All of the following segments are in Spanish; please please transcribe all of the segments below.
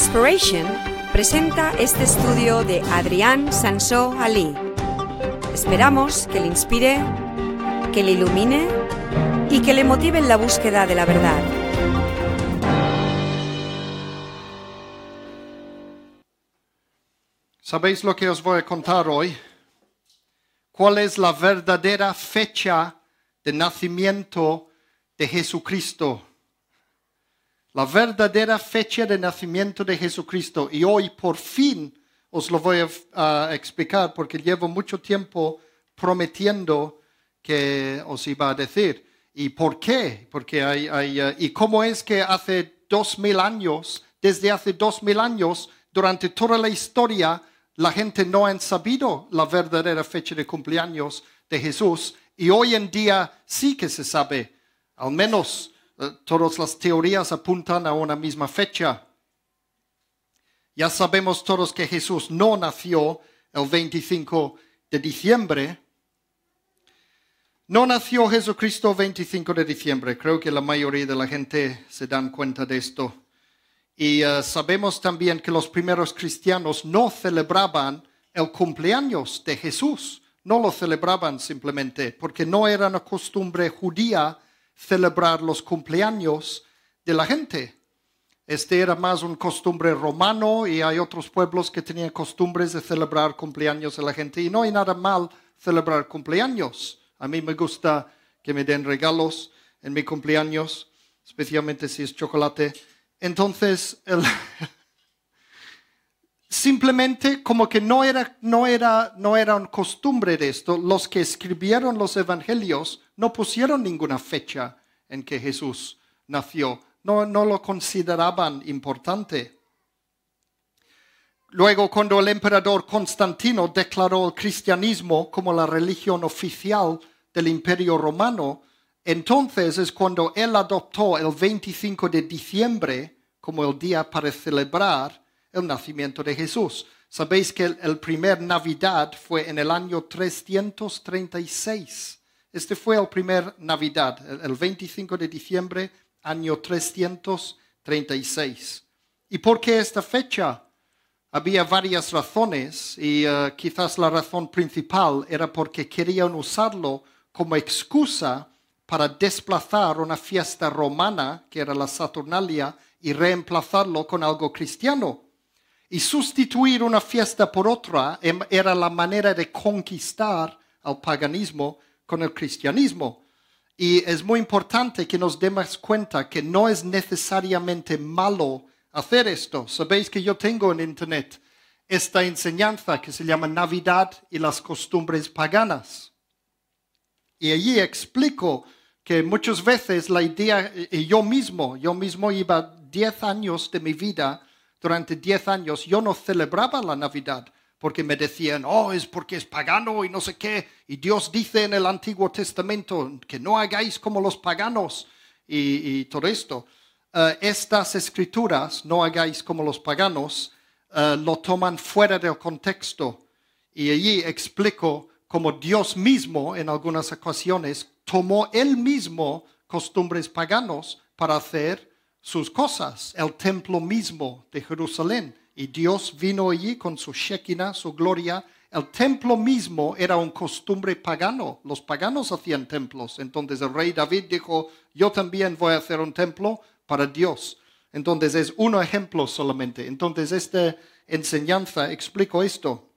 Inspiration presenta este estudio de Adrián Sansó Ali. Esperamos que le inspire, que le ilumine y que le motive en la búsqueda de la verdad. ¿Sabéis lo que os voy a contar hoy? ¿Cuál es la verdadera fecha de nacimiento de Jesucristo? La verdadera fecha de nacimiento de Jesucristo. Y hoy por fin os lo voy a, explicar porque llevo mucho tiempo prometiendo que os iba a decir. ¿Y por qué? Porque hay, hay, uh, ¿Y cómo es que hace dos mil años, desde hace dos mil años, durante toda la historia, la gente no ha sabido la verdadera fecha de cumpleaños de Jesús? Y hoy en día sí que se sabe, al menos todas las teorías apuntan a una misma fecha. Ya sabemos todos que Jesús no nació el 25 de diciembre, no nació Jesucristo el 25 de diciembre. Creo que la mayoría de la gente se dan cuenta de esto. Y uh, sabemos también que los primeros cristianos no celebraban el cumpleaños de Jesús. No lo celebraban simplemente porque no era una costumbre judía celebrar los cumpleaños de la gente. Este era más un costumbre romano y hay otros pueblos que tenían costumbres de celebrar cumpleaños de la gente. Y no hay nada mal celebrar cumpleaños. A mí me gusta que me den regalos en mi cumpleaños, especialmente si es chocolate. Entonces, el simplemente como que no era, no, era, no era costumbre de esto, los que escribieron los evangelios no pusieron ninguna fecha en que Jesús nació, no, no lo consideraban importante. Luego, cuando el emperador Constantino declaró el cristianismo como la religión oficial del imperio romano, entonces es cuando él adoptó el 25 de diciembre como el día para celebrar el nacimiento de Jesús. Sabéis que el, primer Navidad fue en el año 336. Este fue el primer Navidad, el, 25 de diciembre, año 336. ¿Y por qué esta fecha? Había varias razones y uh, quizás la razón principal era porque querían usarlo como excusa para desplazar una fiesta romana, que era la Saturnalia, y reemplazarlo con algo cristiano. Y sustituir una fiesta por otra em, era la manera de conquistar al paganismo con el cristianismo. Y es muy importante que nos demos cuenta que no es necesariamente malo hacer esto. Sabéis que yo tengo en Internet esta enseñanza que se llama Navidad y las costumbres paganas. Y allí explico que muchas veces la idea, y yo mismo, yo mismo iba 10 años de mi vida, durante 10 años yo no celebraba la Navidad porque me decían, oh, es porque es pagano y no sé qué. Y Dios dice en el Antiguo Testamento que no hagáis como los paganos y, todo esto. Eh, estas escrituras, no hagáis como los paganos, uh, lo toman fuera del contexto. Y allí explico cómo Dios mismo, en algunas ocasiones, tomó él mismo costumbres paganos para hacer sus cosas, el templo mismo de Jerusalén. Y Dios vino allí con su Shekinah, su gloria. El templo mismo era un costumbre pagano. Los paganos hacían templos. Entonces el rey David dijo, yo también voy a hacer un templo para Dios. Entonces es un ejemplo solamente. Entonces esta enseñanza explico esto.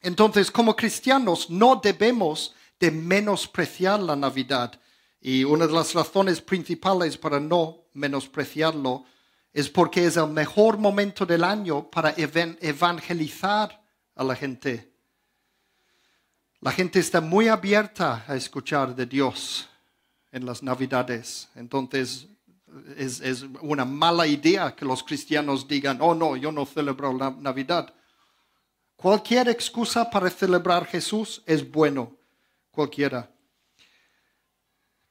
Entonces como cristianos no debemos de menospreciar la Navidad. Y una de las razones principales para no menospreciarlo es porque es el mejor momento del año para evangelizar a la gente. La gente está muy abierta a escuchar de Dios en las Navidades. Entonces es, es, una mala idea que los cristianos digan, oh no, yo no celebro la Navidad. Cualquier excusa para celebrar Jesús es bueno, cualquiera.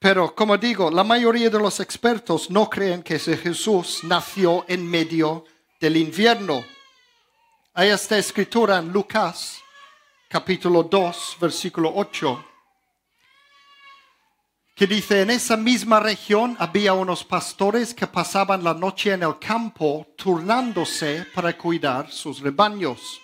Pero como digo, la mayoría de los expertos no creen que Jesús nació en medio del invierno. Hay esta escritura en Lucas capítulo 2, versículo 8 que dice, en esa misma región había unos pastores que pasaban la noche en el campo turnándose para cuidar sus rebaños.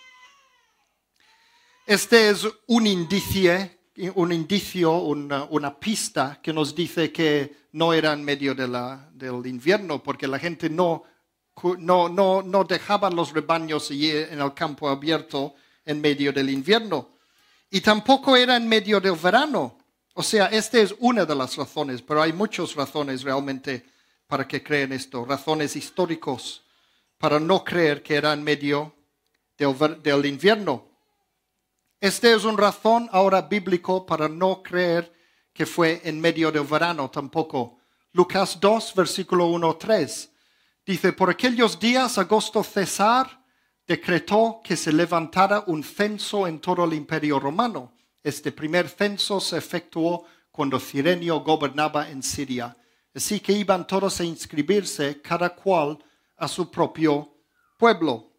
Este es un indicio, un indicio una, pista que nos dice que no era en medio del invierno, porque la gente no, no, no, no dejaba los rebaños en el campo abierto en medio del invierno. Y tampoco era en medio del verano, o sea, esta es una de las razones, pero hay muchas razones realmente para que creen esto, razones históricos para no creer que era en medio del, invierno. Esta es una razón ahora bíblico para no creer que fue en medio del verano tampoco. Lucas 2, versículo 1, 3. Dice, por aquellos días Augusto César decretó que se levantara un censo en todo el imperio romano este primer censo se efectuó cuando Cirenio gobernaba en Siria. Así que iban todos a inscribirse, cada cual a su propio pueblo.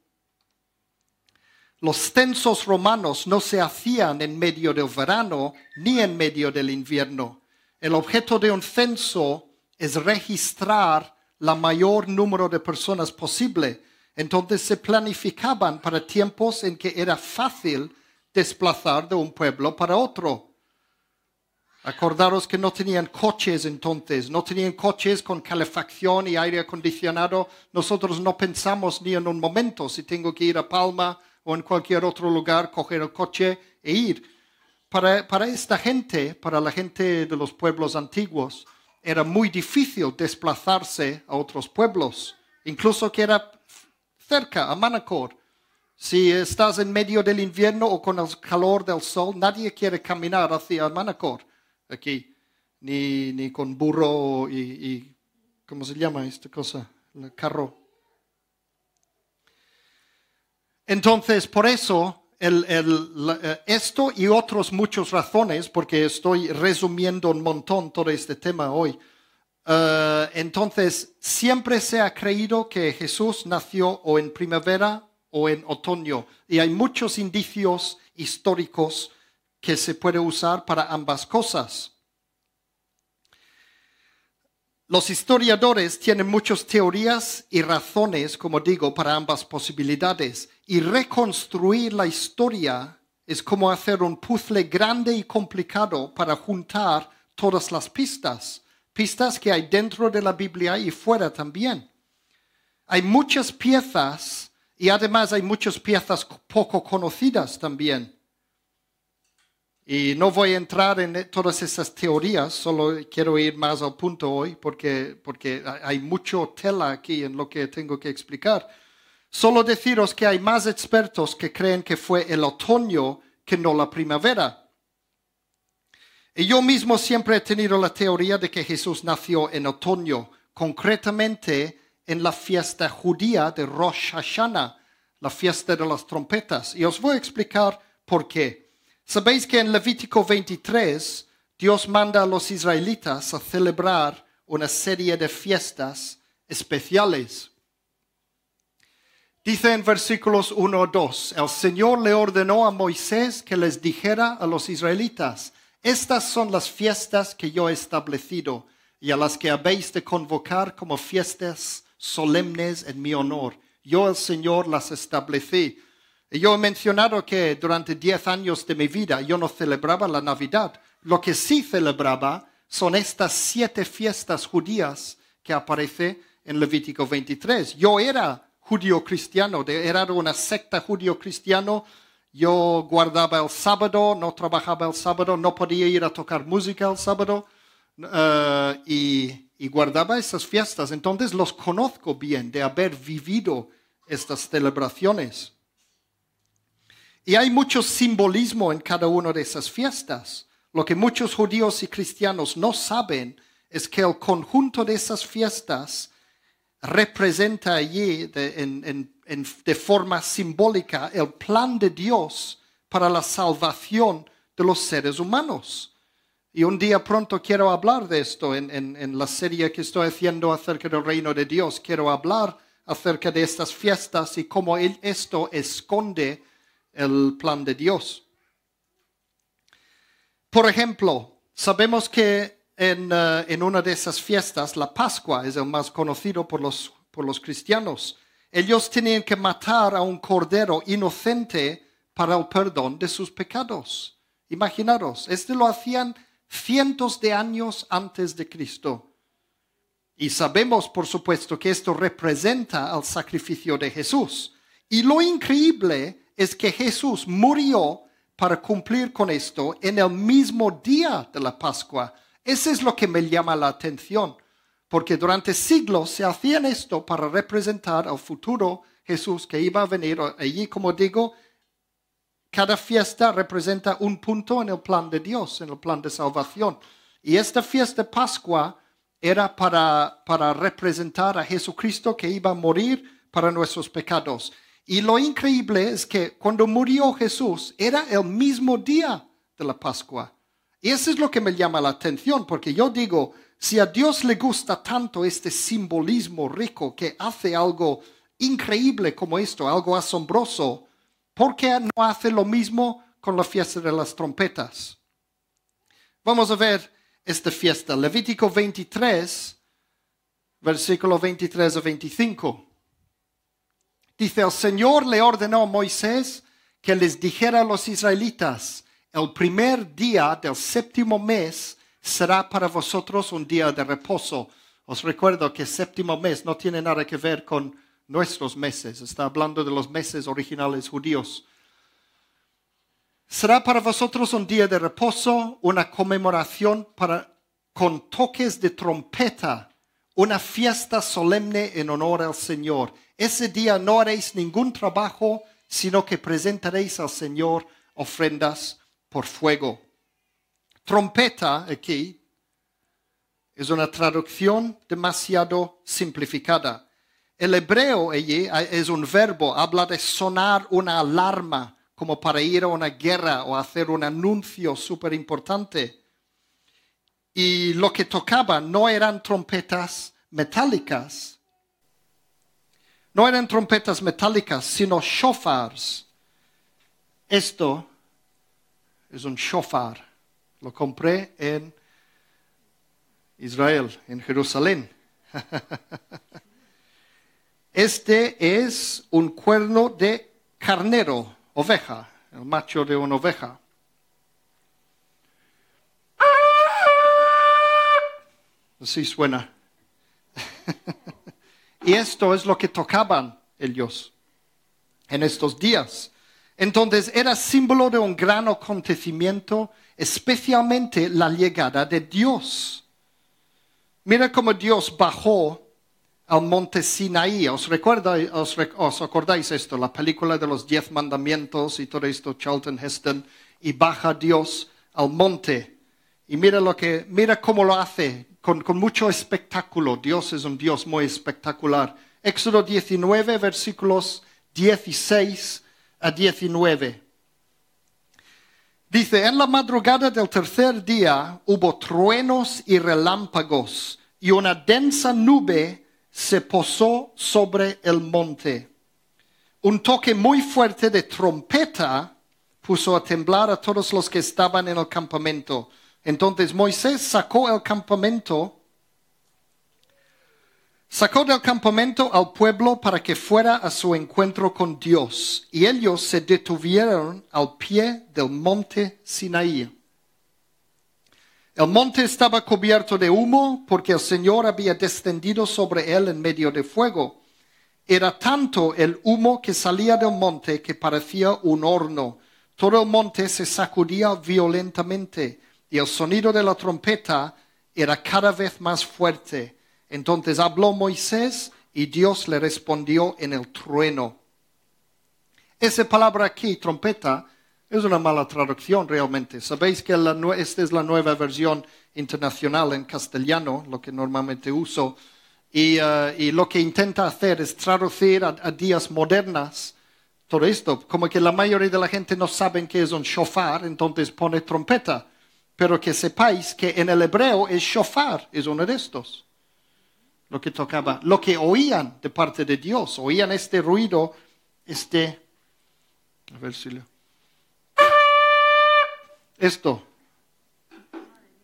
Los censos romanos no se hacían en medio del verano ni en medio del invierno. El objeto de un censo es registrar la mayor número de personas posible. Entonces se planificaban para tiempos en que era fácil desplazar de un pueblo para otro. Acordaros que no tenían coches entonces, no tenían coches con calefacción y aire acondicionado. Nosotros no pensamos ni en un momento si tengo que ir a Palma o en cualquier otro lugar, coger el coche e ir. Para, para esta gente, para la gente de los pueblos antiguos, era muy difícil desplazarse a otros pueblos, incluso que era cerca, a Manacor. Si estás en medio del invierno o con el calor del sol, nadie quiere caminar hacia Manacor aquí, ni, ni con burro y, ¿cómo se llama esta cosa? El carro. Entonces, por eso, eh, esto y otras muchas razones, porque estoy resumiendo un montón todo este tema hoy, eh, entonces, siempre se ha creído que Jesús nació o en primavera o en otoño. Y hay muchos indicios históricos que se puede usar para ambas cosas. Los historiadores tienen muchas teorías y razones, como digo, para ambas posibilidades. Y reconstruir la historia es como hacer un puzzle grande y complicado para juntar todas las pistas. Pistas que hay dentro de la Biblia y fuera también. Hay muchas piezas y además hay muchas piezas poco conocidas también. Y no voy a entrar en todas esas teorías, solo quiero ir más al punto hoy porque, porque hay mucho tela aquí en lo que tengo que explicar. Solo deciros que hay más expertos que creen que fue el otoño que no la primavera. Y yo mismo siempre he tenido la teoría de que Jesús nació en otoño, concretamente en la fiesta judía de Rosh Hashanah, la fiesta de las trompetas. Y os voy a explicar por qué. Sabéis que en Levítico 23 Dios manda a los israelitas a celebrar una serie de fiestas especiales. Dice en versículos 1 o 2, el Señor le ordenó a Moisés que les dijera a los israelitas, estas son las fiestas que yo he establecido y a las que habéis de convocar como fiestas solemnes en mi honor. Yo el Señor las establecí. Yo he mencionado que durante diez años de mi vida yo no celebraba la Navidad. Lo que sí celebraba son estas siete fiestas judías que aparece en Levítico 23. Yo era judío cristiano, era una secta judío cristiano. Yo guardaba el sábado, no trabajaba el sábado, no podía ir a tocar música el sábado. Eh, y y guardaba esas fiestas, entonces los conozco bien de haber vivido estas celebraciones. Y hay mucho simbolismo en cada una de esas fiestas. Lo que muchos judíos y cristianos no saben es que el conjunto de esas fiestas representa allí de, de forma simbólica el plan de Dios para la salvación de los seres humanos. Y un día pronto quiero hablar de esto en, la serie que estoy haciendo acerca del reino de Dios. Quiero hablar acerca de estas fiestas y cómo esto esconde el plan de Dios. Por ejemplo, sabemos que en, eh, en una de esas fiestas, la Pascua es el más conocido por los, por los cristianos. Ellos tenían que matar a un cordero inocente para el perdón de sus pecados. Imaginaros, este lo hacían cientos de años antes de Cristo. Y sabemos, por supuesto, que esto representa al sacrificio de Jesús. Y lo increíble es que Jesús murió para cumplir con esto en el mismo día de la Pascua. Eso es lo que me llama la atención, porque durante siglos se hacían esto para representar al futuro Jesús que iba a venir. Allí, como digo, cada fiesta representa un punto en el plan de Dios, en el plan de salvación. Y esta fiesta Pascua era para, para representar a Jesucristo que iba a morir para nuestros pecados. Y lo increíble es que cuando murió Jesús era el mismo día de la Pascua. Y eso es lo que me llama la atención, porque yo digo, si a Dios le gusta tanto este simbolismo rico que hace algo increíble como esto, algo asombroso, ¿por qué no hace lo mismo con la fiesta de las trompetas? Vamos a ver esta fiesta. Levítico 23, versículo 23 a 25. Dice, el Señor le ordenó a Moisés que les dijera a los israelitas, el primer día del séptimo mes será para vosotros un día de reposo. Os recuerdo que séptimo mes no tiene nada que ver con nuestros meses, está hablando de los meses originales judíos. Será para vosotros un día de reposo, una conmemoración con toques de trompeta, una fiesta solemne en honor al Señor. Ese día no haréis ningún trabajo, sino que presentaréis al Señor ofrendas por fuego. Trompeta aquí es una traducción demasiado simplificada. El hebreo allí es un verbo, habla de sonar una alarma como para ir a una guerra o hacer un anuncio súper importante. Y lo que tocaban no eran trompetas metálicas, no eran trompetas metálicas, sino shofars. Esto es un shofar. Lo compré en Israel, en Jerusalén. Este es un cuerno de carnero, oveja, el macho de una oveja. Así suena. Y esto es lo que tocaban ellos en estos días. Entonces era símbolo de un gran acontecimiento, especialmente la llegada de Dios. Mira cómo Dios bajó al monte Sinaí. ¿Os, recuerda, os, acordáis esto? La película de los diez mandamientos y todo esto, Charlton Heston. Y baja Dios al monte. Y mira lo que, mira cómo lo hace con, mucho espectáculo. Dios es un Dios muy espectacular. Éxodo 19, versículos 16 a 19. Dice, en la madrugada del tercer día hubo truenos y relámpagos y una densa nube se posó sobre el monte. Un toque muy fuerte de trompeta puso a temblar a todos los que estaban en el campamento. Entonces Moisés sacó el campamento, sacó del campamento al pueblo para que fuera a su encuentro con Dios, y ellos se detuvieron al pie del monte Sinaí. El monte estaba cubierto de humo porque el Señor había descendido sobre él en medio de fuego. Era tanto el humo que salía del monte que parecía un horno. Todo el monte se sacudía violentamente y el sonido de la trompeta era cada vez más fuerte. Entonces habló Moisés y Dios le respondió en el trueno. Esa palabra aquí, trompeta, es una mala traducción realmente. Sabéis que esta es la nueva versión internacional en castellano, lo que normalmente uso, y, uh, lo que intenta hacer es traducir a, días modernas todo esto, como que la mayoría de la gente no sabe qué es un shofar, entonces pone trompeta pero que sepáis que en el hebreo el shofar es uno de estos. Lo que tocaba, lo que oían de parte de Dios, oían este ruido, este, a ver si lo, esto.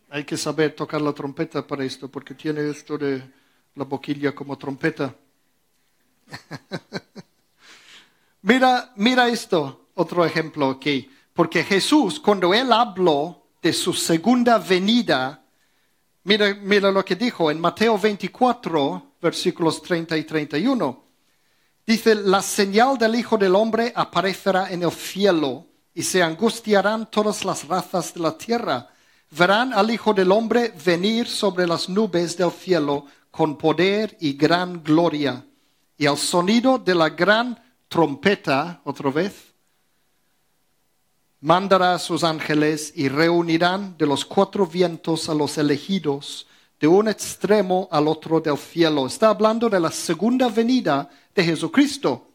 Hay que saber tocar la trompeta para esto, porque tiene esto de la boquilla como trompeta. mira, mira esto, otro ejemplo aquí. Porque Jesús, cuando él habló de su segunda venida, mira, mira lo que dijo en Mateo 24, versículos 30 y 31. Dice, la señal del Hijo del Hombre aparecerá en el cielo y se angustiarán todas las razas de la tierra. Verán al Hijo del Hombre venir sobre las nubes del cielo con poder y gran gloria. Y al sonido de la gran trompeta, otra vez, mandará a sus ángeles y reunirán de los cuatro vientos a los elegidos de un extremo al otro del cielo. Está hablando de la segunda venida de Jesucristo.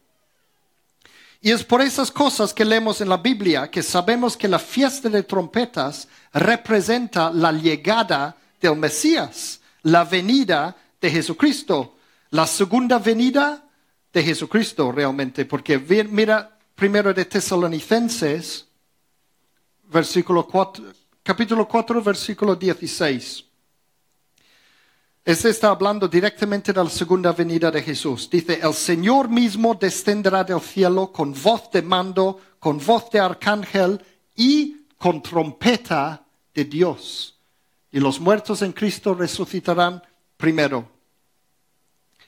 Y es por esas cosas que leemos en la Biblia que sabemos que la fiesta de trompetas representa la llegada del Mesías, la venida de Jesucristo, la segunda venida de Jesucristo realmente, porque mira primero de Tesalonicenses, versículo 4, capítulo 4, versículo 16. Este está hablando directamente de la segunda venida de Jesús. Dice, el Señor mismo descenderá del cielo con voz de mando, con voz de arcángel y con trompeta de Dios. Y los muertos en Cristo resucitarán primero.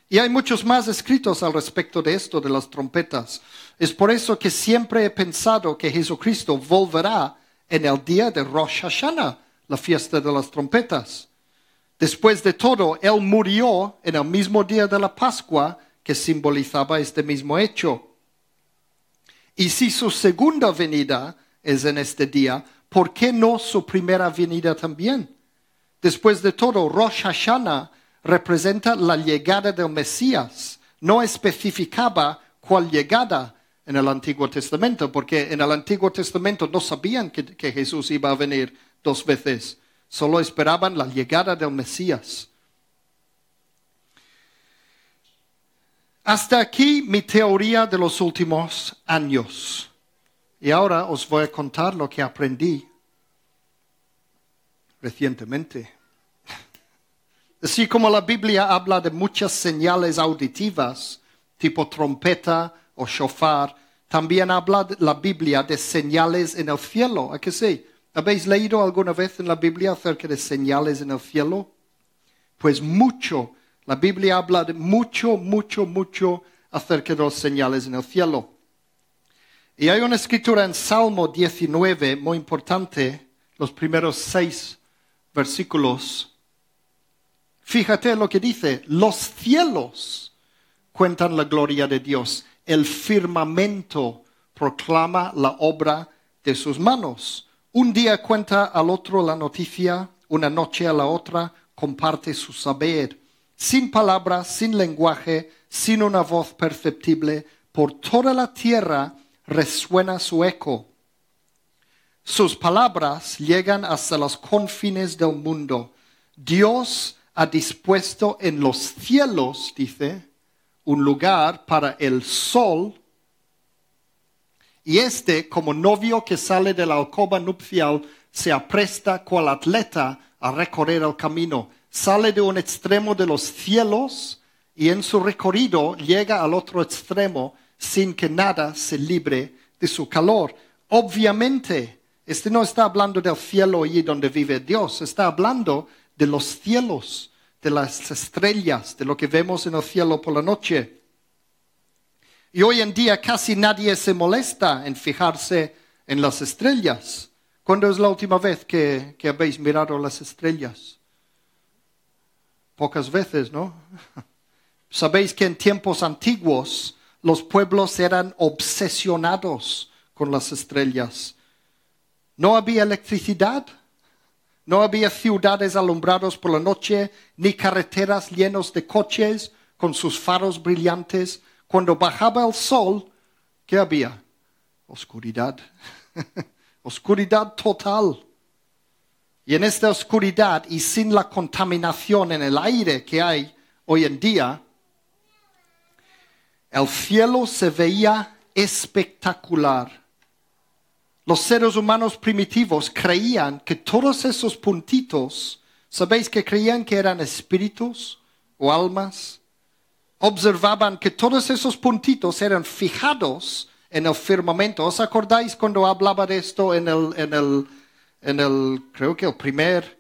Y hay muchos más escritos al respecto de esto, de las trompetas. Es por eso que siempre he pensado que Jesucristo volverá en el día de Rosh Hashanah, la fiesta de las trompetas. Después de todo, Él murió en el mismo día de la Pascua que simbolizaba este mismo hecho. Y si su segunda venida es en este día, ¿por qué no su primera venida también? Después de todo, Rosh Hashanah representa la llegada del Mesías. No especificaba cuál llegada en el Antiguo Testamento, porque en el Antiguo Testamento no sabían que, Jesús iba a venir dos veces. Solo esperaban la llegada del Mesías. Hasta aquí mi teoría de los últimos años. Y ahora os voy a contar lo que aprendí recientemente. Así como la Biblia habla de muchas señales auditivas, tipo trompeta o shofar, también habla la Biblia de señales en el cielo. ¿A qué sí? ¿Habéis leído alguna vez en la Biblia acerca de señales en el cielo? Pues mucho. La Biblia habla de mucho, mucho, mucho acerca de las señales en el cielo. Y hay una escritura en Salmo 19 muy importante, los primeros seis versículos. Fíjate lo que dice, los cielos cuentan la gloria de Dios, el firmamento proclama la obra de sus manos. Un día cuenta al otro la noticia, una noche a la otra comparte su saber. Sin palabras, sin lenguaje, sin una voz perceptible, por toda la tierra resuena su eco. Sus palabras llegan hasta los confines del mundo. Dios ha dispuesto en los cielos, dice, un lugar para el sol y este, como novio que sale de la alcoba nupcial, se apresta cual atleta a recorrer el camino. Sale de un extremo de los cielos y en su recorrido llega al otro extremo sin que nada se libre de su calor. Obviamente, este no está hablando del cielo allí donde vive Dios, está hablando de los cielos, de las estrellas, de lo que vemos en el cielo por la noche. Y hoy en día casi nadie se molesta en fijarse en las estrellas. ¿Cuándo es la última vez que, habéis mirado las estrellas? Pocas veces, ¿no? Sabéis que en tiempos antiguos los pueblos eran obsesionados con las estrellas. No había electricidad, no había ciudades alumbradas por la noche, ni carreteras llenas de coches con sus faros brillantes. Cuando bajaba el sol, ¿qué había? Oscuridad. oscuridad total. Y en esta oscuridad y sin la contaminación en el aire que hay hoy en día, el cielo se veía espectacular. Los seres humanos primitivos creían que todos esos puntitos, ¿sabéis que creían que eran espíritus o almas? Observaban que todos esos puntitos eran fijados en el firmamento. ¿Os acordáis cuando hablaba de esto en el, en el, en el creo que el primer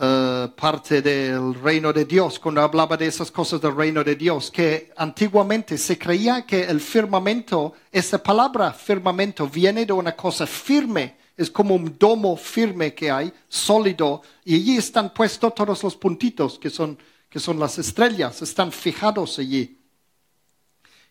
eh, parte del reino de Dios, cuando hablaba de esas cosas del reino de Dios, que antiguamente se creía que el firmamento, esa palabra firmamento viene de una cosa firme, es como un domo firme que hay, sólido, y allí están puestos todos los puntitos que son, que son las estrellas, están fijados allí.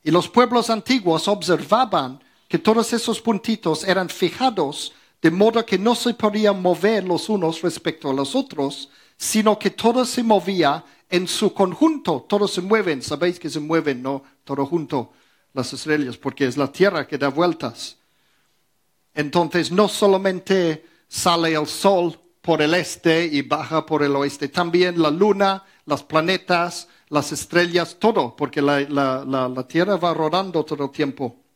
Y los pueblos antiguos observaban que todos esos puntitos eran fijados de modo que no se podían mover los unos respecto a los otros, sino que todo se movía en su conjunto, todos se mueven, sabéis que se mueven, ¿no? Todo junto, las estrellas, porque es la Tierra que da vueltas. Entonces no solamente sale el Sol por el este y baja por el oeste, también la Luna, los planetas, las estrellas, todo, porque la, la Tierra va rodando todo el tiempo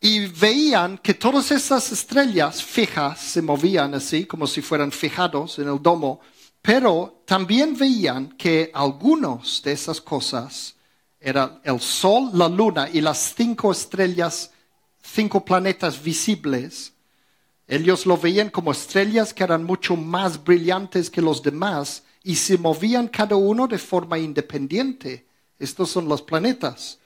y veían que todas esas estrellas fijas se movían así, como si fueran fijados en el domo, pero también veían que algunos de esas cosas, era el Sol, la Luna y las cinco estrellas, cinco planetas visibles, ellos lo veían como estrellas que eran mucho más brillantes que los demás y se movían cada uno de forma independiente. Estos son los planetas.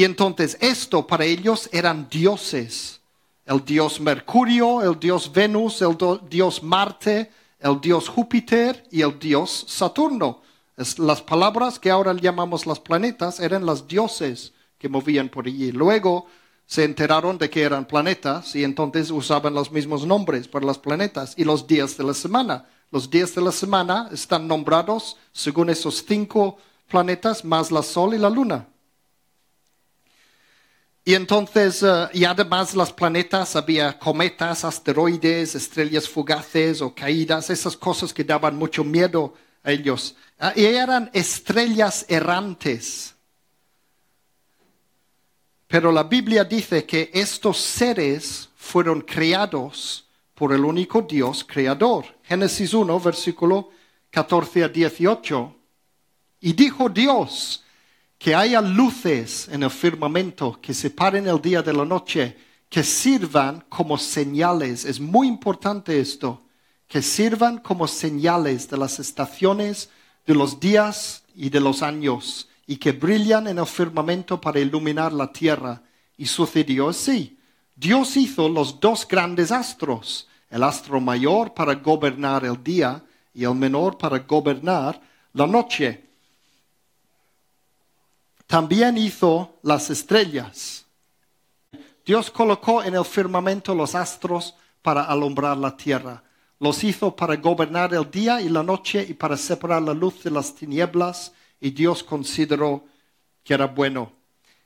Y entonces esto para ellos eran dioses. El dios Mercurio, el dios Venus, el dios Marte, el dios Júpiter y el dios Saturno. las palabras que ahora llamamos los planetas eran los dioses que movían por allí. Luego se enteraron de que eran planetas y entonces usaban los mismos nombres para los planetas y los días de la semana. Los días de la semana están nombrados según esos cinco planetas más la Sol y la Luna. Y entonces, eh, y además los planetas, había cometas, asteroides, estrellas fugaces o caídas, esas cosas que daban mucho miedo a ellos. Ah, y eran estrellas errantes. Pero la Biblia dice que estos seres fueron creados por el único Dios creador. Génesis 1, versículo 14 a 18. Y dijo Dios, que haya luces en el firmamento que separen el día de la noche, que sirvan como señales. Es muy importante esto, que sirvan como señales de las estaciones, de los días y de los años, y que brillan en el firmamento para iluminar la tierra. Y sucedió así. Dios hizo los dos grandes astros, el astro mayor para gobernar el día y el menor para gobernar la noche también hizo las estrellas. Dios colocó en el firmamento los astros para alumbrar la tierra. Los hizo para gobernar el día y la noche y para separar la luz de las tinieblas y Dios consideró que era bueno.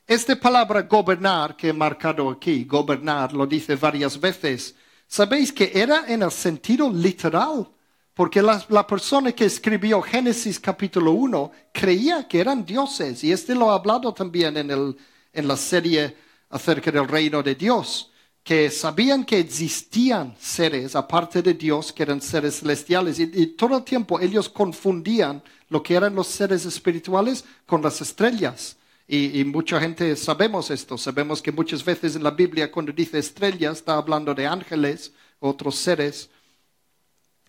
Esta palabra gobernar que he marcado aquí, gobernar, lo dice varias veces. ¿Sabéis que era en el sentido literal? Porque la, persona que escribió Génesis capítulo 1 creía que eran dioses. Y este lo ha hablado también en, el, en la serie acerca del reino de Dios. Que sabían que existían seres aparte de Dios, que eran seres celestiales. Y, y todo el tiempo ellos confundían lo que eran los seres espirituales con las estrellas. Y, y, mucha gente sabemos esto, sabemos que muchas veces en la Biblia cuando dice estrellas está hablando de ángeles, otros seres,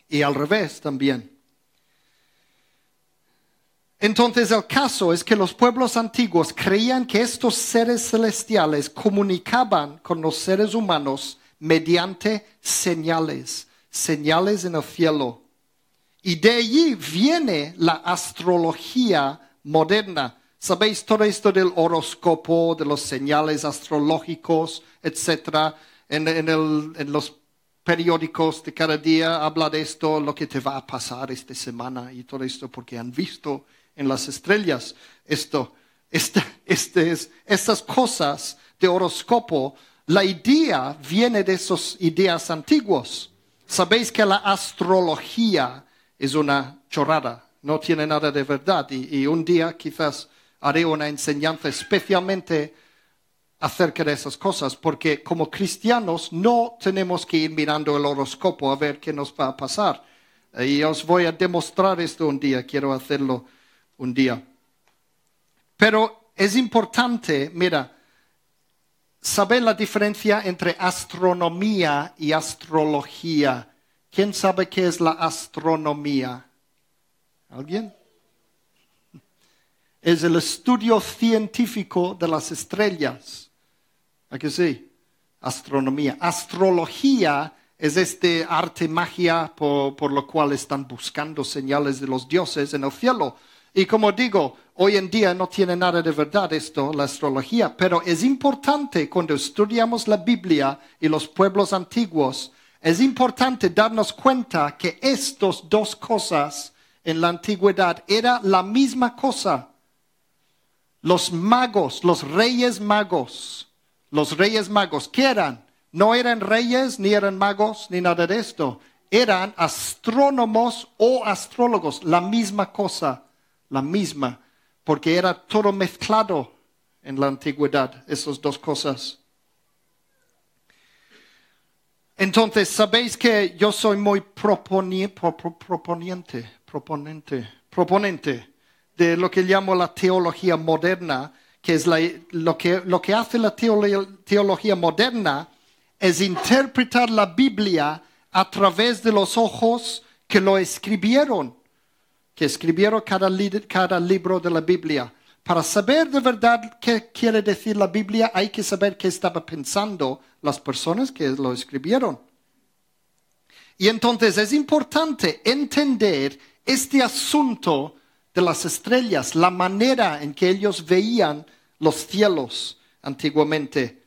y al revés también. Entonces el caso es que los pueblos antiguos creían que estos seres celestiales comunicaban con los seres humanos mediante señales, señales en el cielo. Y de allí viene la astrología moderna. ¿Sabéis todo esto del horóscopo, de los señales astrológicos, etcétera? En, en los periódicos de cada día habla de esto, lo que te va a pasar esta semana y todo esto, porque han visto en las estrellas esto, este, este es, estas cosas de horóscopo. La idea viene de esas ideas antiguos. Sabéis que la astrología es una chorrada, no tiene nada de verdad. Y un día quizás haré una enseñanza especialmente acerca de esas cosas, porque como cristianos no tenemos que ir mirando el horóscopo a ver qué nos va a pasar. Y os voy a demostrar esto un día, quiero hacerlo un día. Pero es importante, mira, saber la diferencia entre astronomía y astrología. ¿Quién sabe qué es la astronomía? ¿Alguien? Es el estudio científico de las estrellas. Astronomía. Astrología es este arte magia por, por lo cual están buscando señales de los dioses en el cielo. Y como digo, hoy en día no tiene nada de verdad esto, la astrología, pero es importante cuando estudiamos la Biblia y los pueblos antiguos, es importante darnos cuenta que estas dos cosas en la antigüedad era la misma cosa. Los magos, los reyes magos, los reyes magos, ¿qué eran? No eran reyes, ni eran magos, ni nada de esto. Eran astrónomos o astrólogos, la misma cosa la misma, porque era todo mezclado en la antigüedad, esas dos cosas. Entonces, sabéis que yo soy muy proponiente, proponente, proponente de lo que llamo la teología moderna, que es lo, que, lo que hace la teología moderna es interpretar la Biblia a través de los ojos que lo escribieron que escribieron cada, libro de la Biblia. Para saber de verdad qué quiere decir la Biblia, hay que saber qué estaba pensando las personas que lo escribieron. Y entonces es importante entender este asunto de las estrellas, la manera en que ellos veían los cielos antiguamente.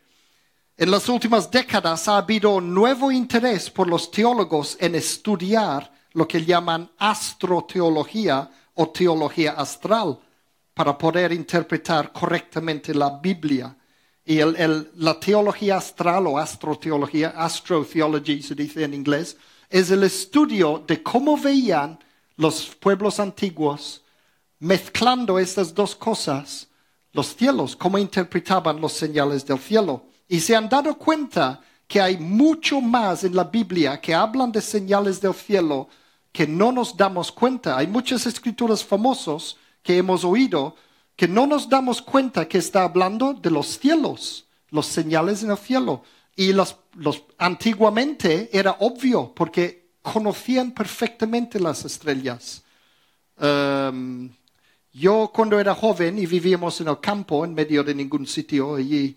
En las últimas décadas ha habido nuevo interés por los teólogos en estudiar lo que llaman astroteología o teología astral para poder interpretar correctamente la Biblia. Y la teología astral o astroteología, astrotheology se dice en inglés, es el estudio de cómo veían los pueblos antiguos mezclando estas dos cosas, los cielos, cómo interpretaban los señales del cielo. Y se han dado cuenta que hay mucho más en la Biblia que hablan de señales del cielo que no nos damos cuenta. Hay muchas escrituras famosas que hemos oído que no nos damos cuenta que está hablando de los cielos, los señales en el cielo. Y los, antiguamente era obvio porque conocían perfectamente las estrellas. Em, yo cuando era joven y vivíamos en el campo, en medio de ningún sitio, allí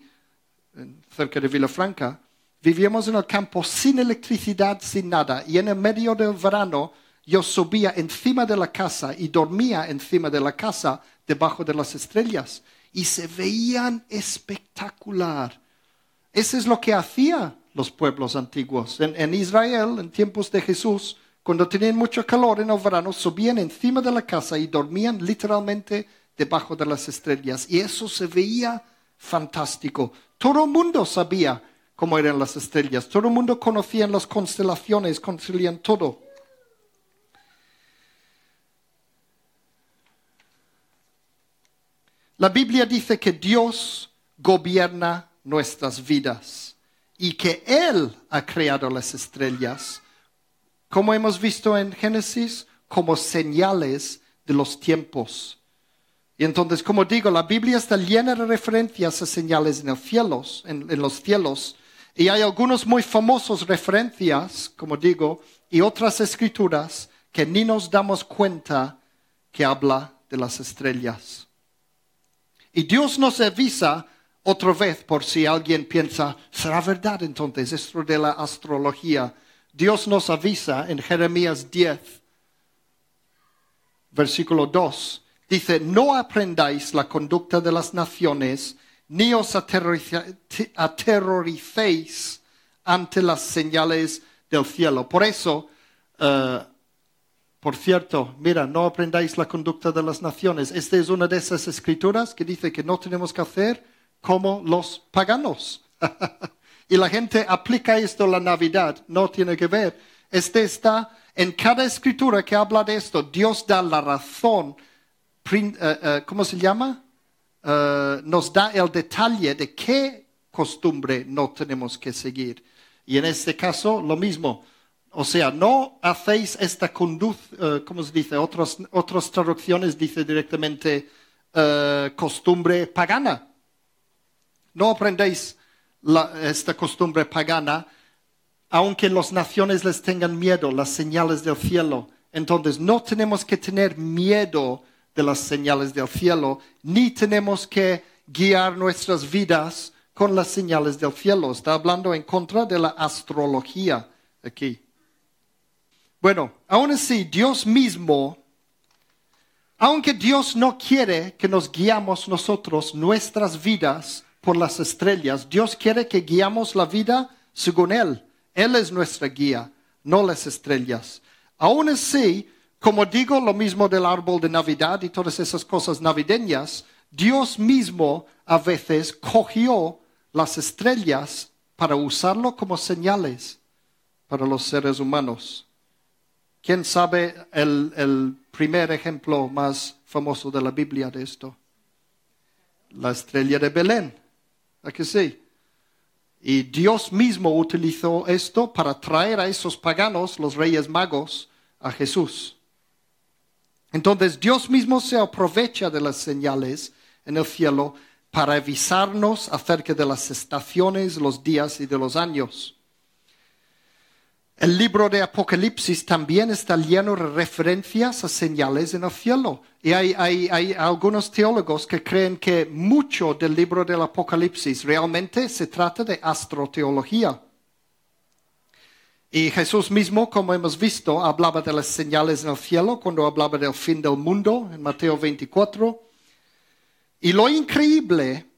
cerca de Villafranca, vivíamos en el campo sin electricidad, sin nada. Y en el medio del verano yo subía encima de la casa y dormía encima de la casa debajo de las estrellas. Y se veían espectacular. Eso es lo que hacían los pueblos antiguos. En, en, Israel, en tiempos de Jesús, cuando tenían mucho calor en el verano, subían encima de la casa y dormían literalmente debajo de las estrellas. Y eso se veía fantástico. Todo el mundo sabía cómo eran las estrellas. Todo el mundo conocía las constelaciones, conocían todo. La Biblia dice que Dios gobierna nuestras vidas y que Él ha creado las estrellas, como hemos visto en Génesis, como señales de los tiempos. Y entonces, como digo, la Biblia está llena de referencias a señales en, cielos, en, en los cielos, y hay algunos muy famosos referencias, como digo, y otras escrituras que ni nos damos cuenta que habla de las estrellas. Y Dios nos avisa otra vez por si alguien piensa, ¿será verdad entonces esto de la astrología? Dios nos avisa en Jeremías 10, versículo 2. Dice, no aprendáis la conducta de las naciones, ni os aterroricéis ante las señales del cielo. Por eso, eh, por cierto, mira, no aprendáis la conducta de las naciones. Esta es una de esas escrituras que dice que no tenemos que hacer como los paganos. y la gente aplica esto a la Navidad. No tiene que ver. Este está en cada escritura que habla de esto. Dios da la razón. Eh, eh, ¿Cómo se llama? Eh, nos da el detalle de qué costumbre no tenemos que seguir. Y en este caso, lo mismo. O sea, no hacéis esta conducta, ¿cómo se dice? Otras, otras traducciones dice directamente eh, costumbre pagana. No aprendéis esta costumbre pagana, aunque las naciones les tengan miedo, las señales del cielo. Entonces, no tenemos que tener miedo de las señales del cielo, ni tenemos que guiar nuestras vidas con las señales del cielo. Está hablando en contra de la astrología aquí. Bueno, aún así, Dios mismo, aunque Dios no quiere que nos guiamos nosotros nuestras vidas por las estrellas, Dios quiere que guiamos la vida según Él. Él es nuestra guía, no las estrellas. Aún así, como digo lo mismo del árbol de Navidad y todas esas cosas navideñas, Dios mismo a veces cogió las estrellas para usarlo como señales para los seres humanos. ¿Quién sabe el, primer ejemplo más famoso de la Biblia de esto? La estrella de Belén. ¿A que sí? Y Dios mismo utilizó esto para traer a esos paganos, los reyes magos, a Jesús. Entonces Dios mismo se aprovecha de las señales en el cielo para avisarnos acerca de las estaciones, los días y de los años. El libro de Apocalipsis también está lleno de referencias a señales en el cielo. Y hay, hay, algunos teólogos que creen que mucho del libro del Apocalipsis realmente se trata de astroteología. Y Jesús mismo, como hemos visto, hablaba de las señales en el cielo cuando hablaba del fin del mundo en Mateo 24. Y lo increíble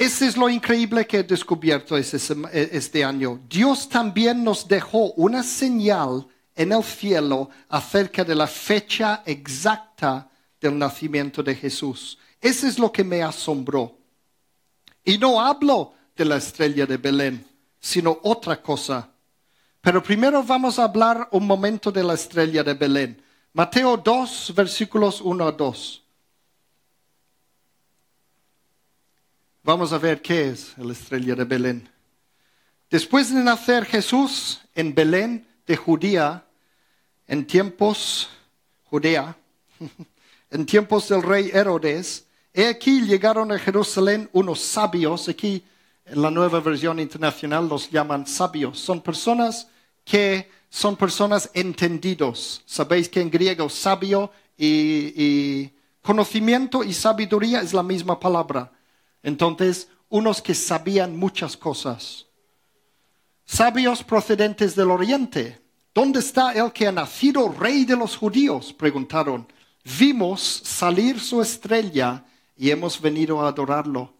ese es lo increíble que he descubierto este año. Dios también nos dejó una señal en el cielo acerca de la fecha exacta del nacimiento de Jesús. Eso es lo que me asombró. Y no hablo de la estrella de Belén, sino otra cosa. Pero primero vamos a hablar un momento de la estrella de Belén. Mateo 2, versículos 1 a 2. Vamos a ver qué es la estrella de Belén. Después de nacer Jesús en Belén de Judía, en tiempos, Judea, en tiempos del rey Herodes, he aquí llegaron a Jerusalén unos sabios, aquí en la nueva versión internacional los llaman sabios, son personas que son personas entendidos. Sabéis que en griego sabio y conocimiento y sabiduría es la misma palabra. Entonces, unos que sabían muchas cosas. Sabios procedentes del oriente. ¿Dónde está el que ha nacido rey de los judíos? Preguntaron. Vimos salir su estrella y hemos venido a adorarlo.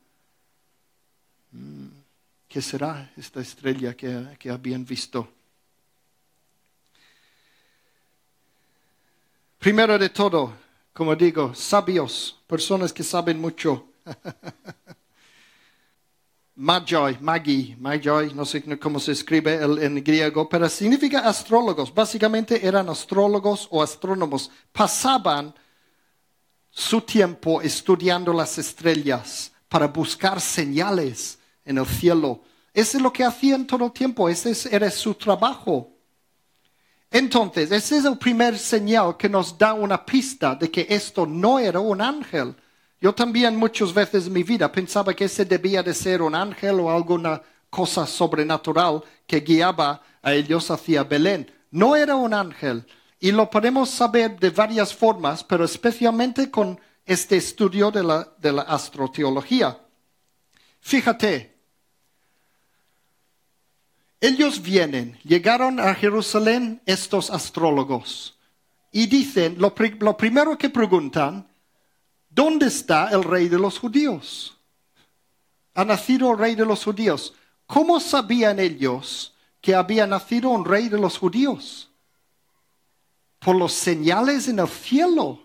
Mm, ¿Qué será esta estrella que, que habían visto? Primero de todo, como digo, sabios, personas que saben mucho. Magi, magi, magi, no sé cómo se escribe en griego, pero significa astrólogos. Básicamente eran astrólogos o astrónomos. Pasaban su tiempo estudiando las estrellas para buscar señales en el cielo. Eso es lo que hacían todo el tiempo, ese era su trabajo. Entonces, ese es el primer señal que nos da una pista de que esto no era un ángel, yo también muchas veces en mi vida pensaba que ese debía de ser un ángel o alguna cosa sobrenatural que guiaba a ellos hacia Belén. No era un ángel. Y lo podemos saber de varias formas, pero especialmente con este estudio de la, astroteología. Fíjate, ellos vienen, llegaron a Jerusalén estos astrólogos y dicen, lo primero que preguntan ¿Dónde está el rey de los judíos? Ha nacido el rey de los judíos. ¿Cómo sabían ellos que había nacido un rey de los judíos? Por los señales en el cielo.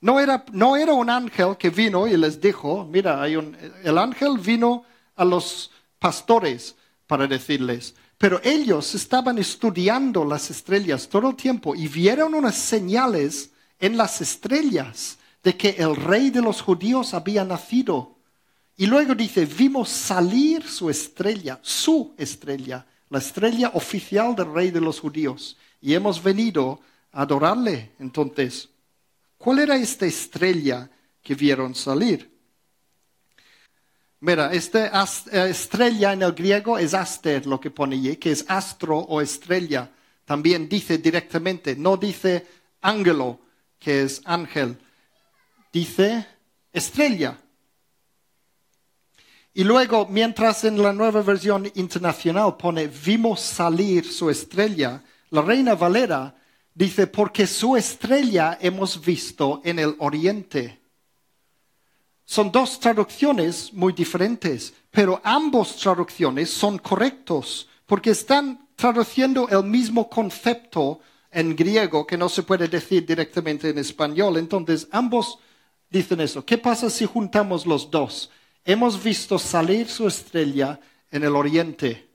No era, no era un ángel que vino y les dijo, mira, hay un, el ángel vino a los pastores para decirles, pero ellos estaban estudiando las estrellas todo el tiempo y vieron unas señales en las estrellas de que el rey de los judíos había nacido. Y luego dice, vimos salir su estrella, su estrella, la estrella oficial del rey de los judíos. Y hemos venido a adorarle. Entonces, ¿cuál era esta estrella que vieron salir? Mira, esta eh, estrella en el griego es aster, lo que pone allí, que es astro o estrella. También dice directamente, no dice ángelo, que es ángel, dice estrella. Y luego, mientras en la nueva versión internacional pone vimos salir su estrella, la reina Valera dice porque su estrella hemos visto en el oriente. Son dos traducciones muy diferentes, pero ambos traducciones son correctos porque están traduciendo el mismo concepto en griego que no se puede decir directamente en español. Entonces, ambos dicen eso. ¿Qué pasa si juntamos los dos? hemos visto salir su estrella en el oriente.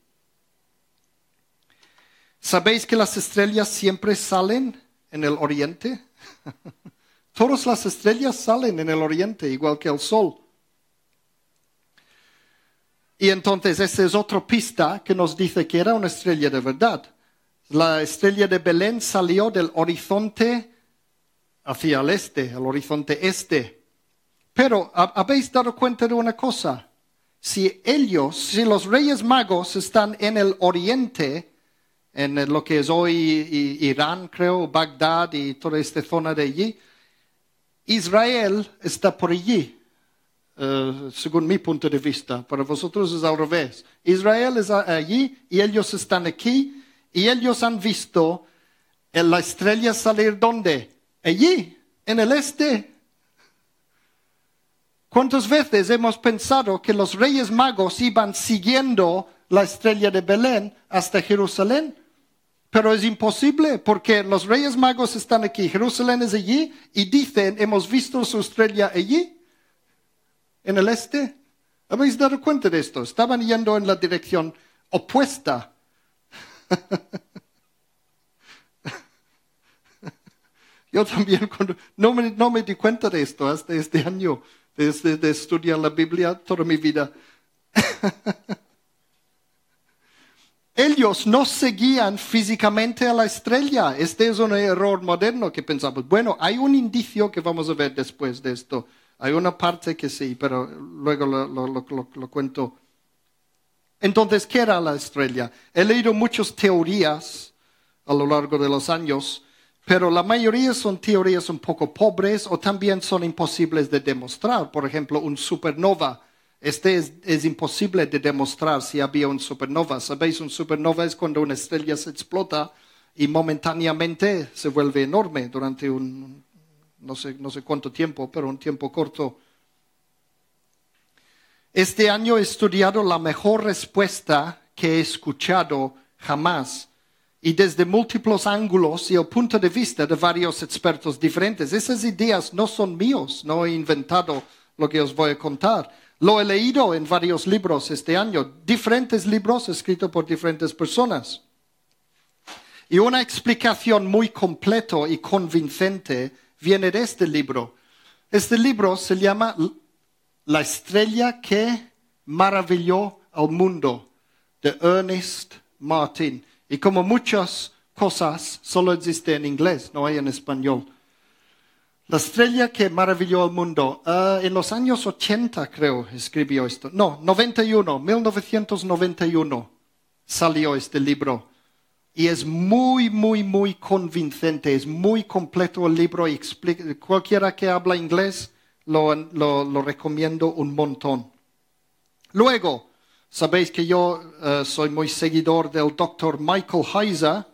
¿Sabéis que las estrellas siempre salen en el oriente? Todas las estrellas salen en el oriente, igual que el sol. Y entonces esa es otra pista que nos dice que era una estrella de verdad. La estrella de Belén salió del horizonte hacia el este, el horizonte este. Pero habéis dado cuenta de una cosa. Si ellos, si los reyes magos están en el oriente, en lo que es hoy Irán, creo, Bagdad y toda esta zona de allí, Israel está por allí, eh, según mi punto de vista. Para vosotros es al revés. Israel es allí y ellos están aquí y ellos han visto la estrella salir ¿dónde? Allí, en el este. ¿Cuántas veces hemos pensado que los reyes magos iban siguiendo la estrella de Belén hasta Jerusalén? Pero es imposible porque los reyes magos están aquí, Jerusalén es allí y dicen, hemos visto su estrella allí, en el este. ¿Habéis dado cuenta de esto? Estaban yendo en la dirección opuesta. Yo también no, me, no me di cuenta de esto hasta este año desde de estudiar la Biblia toda mi vida. Ellos no seguían físicamente a la estrella. Este es un error moderno que pensamos. Bueno, hay un indicio que vamos a ver después de esto. Hay una parte que sí, pero luego lo, lo cuento. Entonces, ¿qué era la estrella? He leído muchas teorías a lo largo de los años pero la mayoría son teorías un poco pobres o también son imposibles de demostrar. Por ejemplo, un supernova. Este es, imposible de demostrar si había un supernova. ¿Sabéis? Un supernova es cuando una estrella se explota y momentáneamente se vuelve enorme durante un, no sé, no sé cuánto tiempo, pero un tiempo corto. Este año he estudiado la mejor respuesta que he escuchado jamás y desde múltiples ángulos y el punto de vista de varios expertos diferentes. Esas ideas no son míos, no he inventado lo que os voy a contar. Lo he leído en varios libros este año, diferentes libros escritos por diferentes personas. Y una explicación muy completa y convincente viene de este libro. Este libro se llama La estrella que maravilló al mundo, de Ernest Martin. Y como muchas cosas, solo existe en inglés, no hay en español. La estrella que maravilló al mundo. Ah, en los años 80, creo, escribió esto. No, 91, 1991 salió este libro. Y es muy, muy, muy convincente, es muy completo el libro explica, cualquiera que habla inglés lo, lo recomiendo un montón. Luego, Sabéis que yo eh, soy muy seguidor del doctor Michael Heiser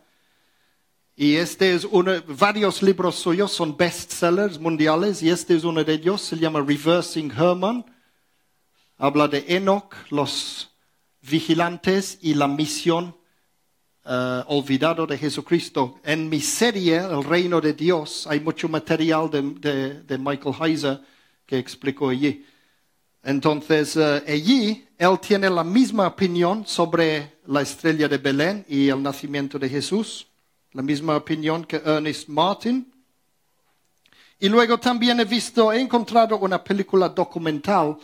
y este es uno, varios libros suyos son bestsellers mundiales y este es uno de ellos, se llama Reversing Herman. Habla de Enoch, los vigilantes y la misión uh, olvidado de Jesucristo. En mi serie, El Reino de Dios, hay mucho material de, de Michael Heiser que explico allí. Entonces, eh, allí él tiene la misma opinión sobre la estrella de Belén y el nacimiento de Jesús, la misma opinión que Ernest Martin. Y luego también he visto, he encontrado una película documental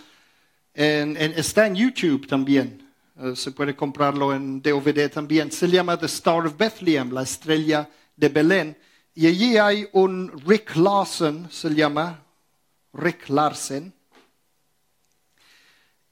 En- en- está en YouTube también. Eh, se puede comprarlo en DVD también. Se llama The Star of Bethlehem, la estrella de Belén. Y allí hay un Rick Larson, se llama Rick Larsen.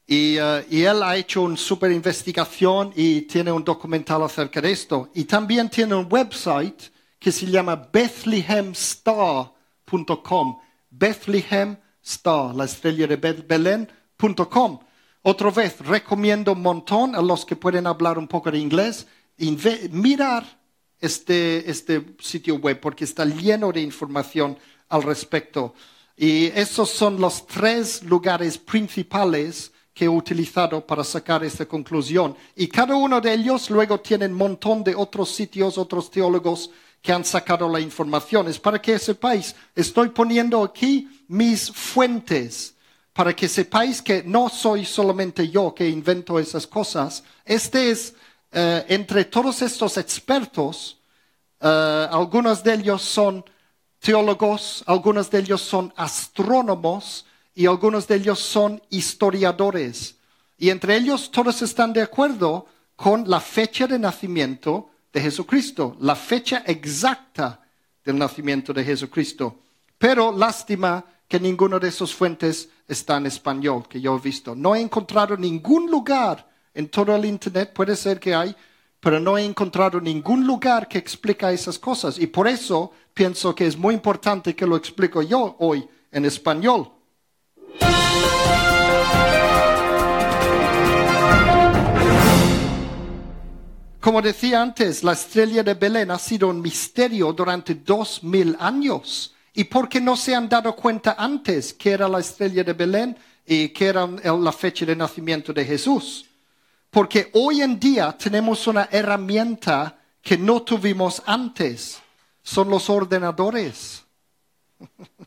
Y, eh, y él ha hecho una super investigación y tiene un documental acerca de esto. Y también tiene un website que se llama bethlehemstar.com. Bethlehem Star, la estrella de Be- Belén.com. Otra vez, recomiendo un montón a los que pueden hablar un poco de inglés inve- mirar este, este sitio web porque está lleno de información al respecto. Y esos son los tres lugares principales que he utilizado para sacar esta conclusión. Y cada uno de ellos luego tiene un montón de otros sitios, otros teólogos que han sacado la información. Es para que sepáis, estoy poniendo aquí mis fuentes, para que sepáis que no soy solamente yo que invento esas cosas. Este es, eh, entre todos estos expertos, eh, algunos de ellos son teólogos, algunos de ellos son astrónomos y algunos de ellos son historiadores. Y entre ellos todos están de acuerdo con la fecha de nacimiento de Jesucristo, la fecha exacta del nacimiento de Jesucristo. Pero lástima que ninguno de esos fuentes está en español, que yo he visto. No he encontrado ningún lugar en todo el Internet, puede ser que hay, pero no he encontrado ningún lugar que explica esas cosas. Y por eso pienso que es muy importante que lo explico yo hoy en español. Como decía antes, la estrella de Belén ha sido un misterio durante dos mil años. ¿Y por qué no se han dado cuenta antes que era la estrella de Belén y que era la fecha de nacimiento de Jesús? Porque hoy en día tenemos una herramienta que no tuvimos antes. Son los ordenadores.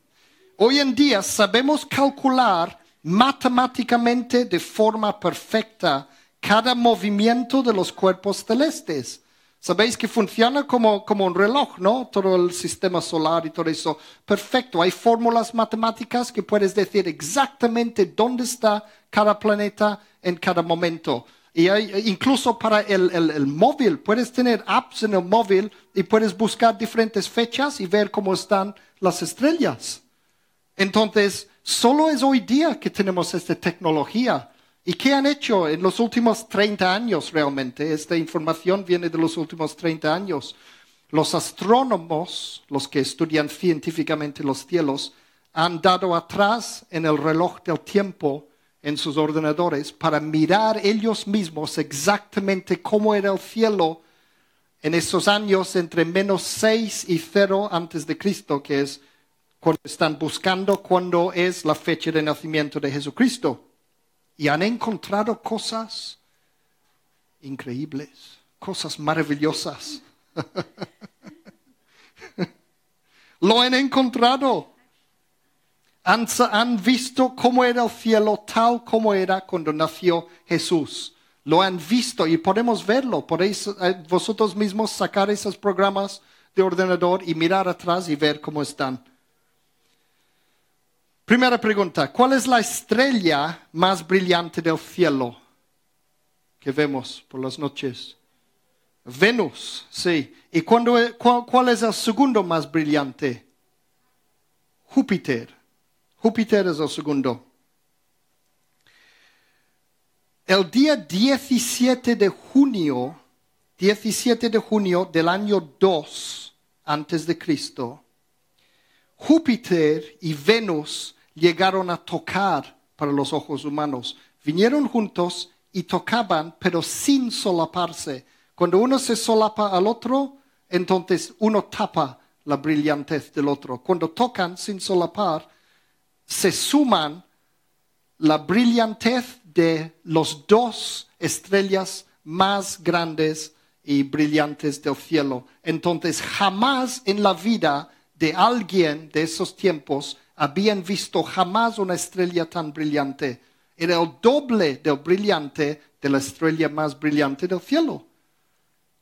Hoy en día sabemos calcular matemáticamente de forma perfecta cada movimiento de los cuerpos celestes. Sabéis que funciona como, como un reloj, ¿no? Todo el sistema solar y todo eso. Perfecto. Hay fórmulas matemáticas que puedes decir exactamente dónde está cada planeta en cada momento. Y hay, incluso para el, el- el móvil, puedes tener apps en el móvil y puedes buscar diferentes fechas y ver cómo están las estrellas. Entonces, solo es hoy día que tenemos esta tecnología. ¿Y qué han hecho en los últimos 30 años realmente? Esta información viene de los últimos 30 años. Los astrónomos, los que estudian científicamente los cielos, han dado atrás en el reloj del tiempo en sus ordenadores para mirar ellos mismos exactamente cómo era el cielo en esos años entre menos 6 y 0 antes de Cristo, que es cuando están buscando cuándo es la fecha de nacimiento de Jesucristo. Y han encontrado cosas increíbles, cosas maravillosas. Lo han encontrado. Han, visto cómo era el cielo tal como era cuando nació Jesús. Lo han visto y podemos verlo. Podéis eh, vosotros mismos sacar esos programas de ordenador y mirar atrás y ver cómo están. Primera pregunta, ¿cuál es la estrella más brillante del cielo que vemos por las noches? Venus, sí. ¿Y cuál, cuál es el segundo más brillante? Júpiter. Júpiter es el segundo. El día 17 de junio, 17 de junio del año 2 antes de Cristo, Júpiter y Venus llegaron a tocar para los ojos humanos. Vinieron juntos y tocaban, pero sin solaparse. Cuando uno se solapa al otro, entonces uno tapa la brillantez del otro. Cuando tocan sin solapar, se suman la brillantez de los dos estrellas más grandes y brillantes del cielo. Entonces, jamás en la vida de alguien de esos tiempos habían visto jamás una estrella tan brillante. Era el doble del brillante de la estrella más brillante del cielo.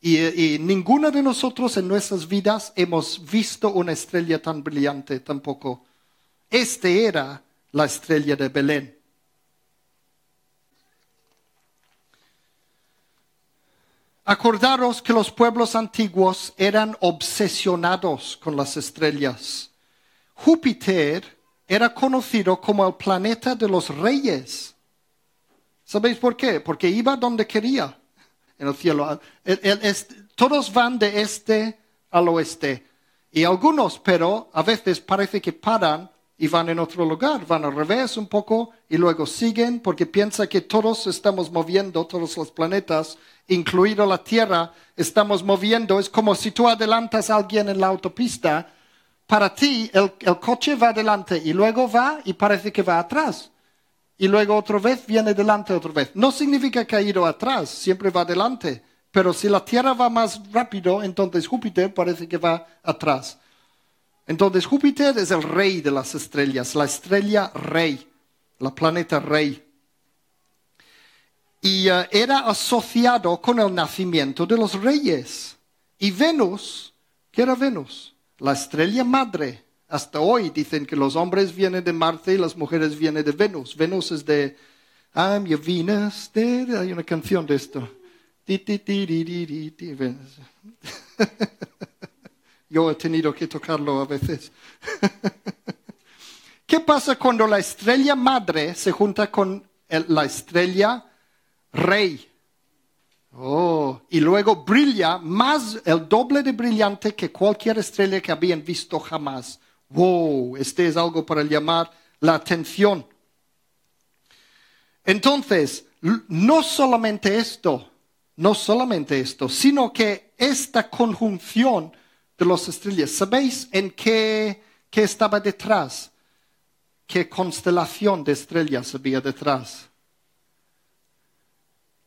Y, y ninguno de nosotros en nuestras vidas hemos visto una estrella tan brillante tampoco. Este era la estrella de Belén. Acordaros que los pueblos antiguos eran obsesionados con las estrellas. Júpiter era conocido como el planeta de los reyes. ¿Sabéis por qué? Porque iba donde quería en el cielo. todos van de este al oeste. Y algunos, pero a veces parece que paran y van en otro lugar, van al revés un poco y luego siguen porque piensa que todos estamos moviendo, todos los planetas, incluido la Tierra, estamos moviendo. Es como si tú adelantas a alguien en la autopista, para ti el, coche va adelante y luego va y parece que va atrás. Y luego otra vez viene adelante otra vez. No significa que ha ido atrás, siempre va adelante. Pero si la Tierra va más rápido, entonces Júpiter parece que va atrás. Entonces Júpiter es el rey de las estrellas, la estrella rey, la planeta rey. Y eh, era asociado con el nacimiento de los reyes. Y Venus, ¿qué era Venus? La estrella madre. Hasta hoy dicen que los hombres vienen de Marte y las mujeres vienen de Venus. Venus es de I'm your Venus. Hay una canción de esto. Yo he tenido que tocarlo a veces. ¿Qué pasa cuando la estrella madre se junta con la estrella rey? Oh, y luego brilla más el doble de brillante que cualquier estrella que habían visto jamás. Wow, este es algo para llamar la atención. Entonces, no solamente esto, no solamente esto, sino que esta conjunción de las estrellas. ¿Sabéis en qué, qué estaba detrás? ¿Qué constelación de estrellas había detrás?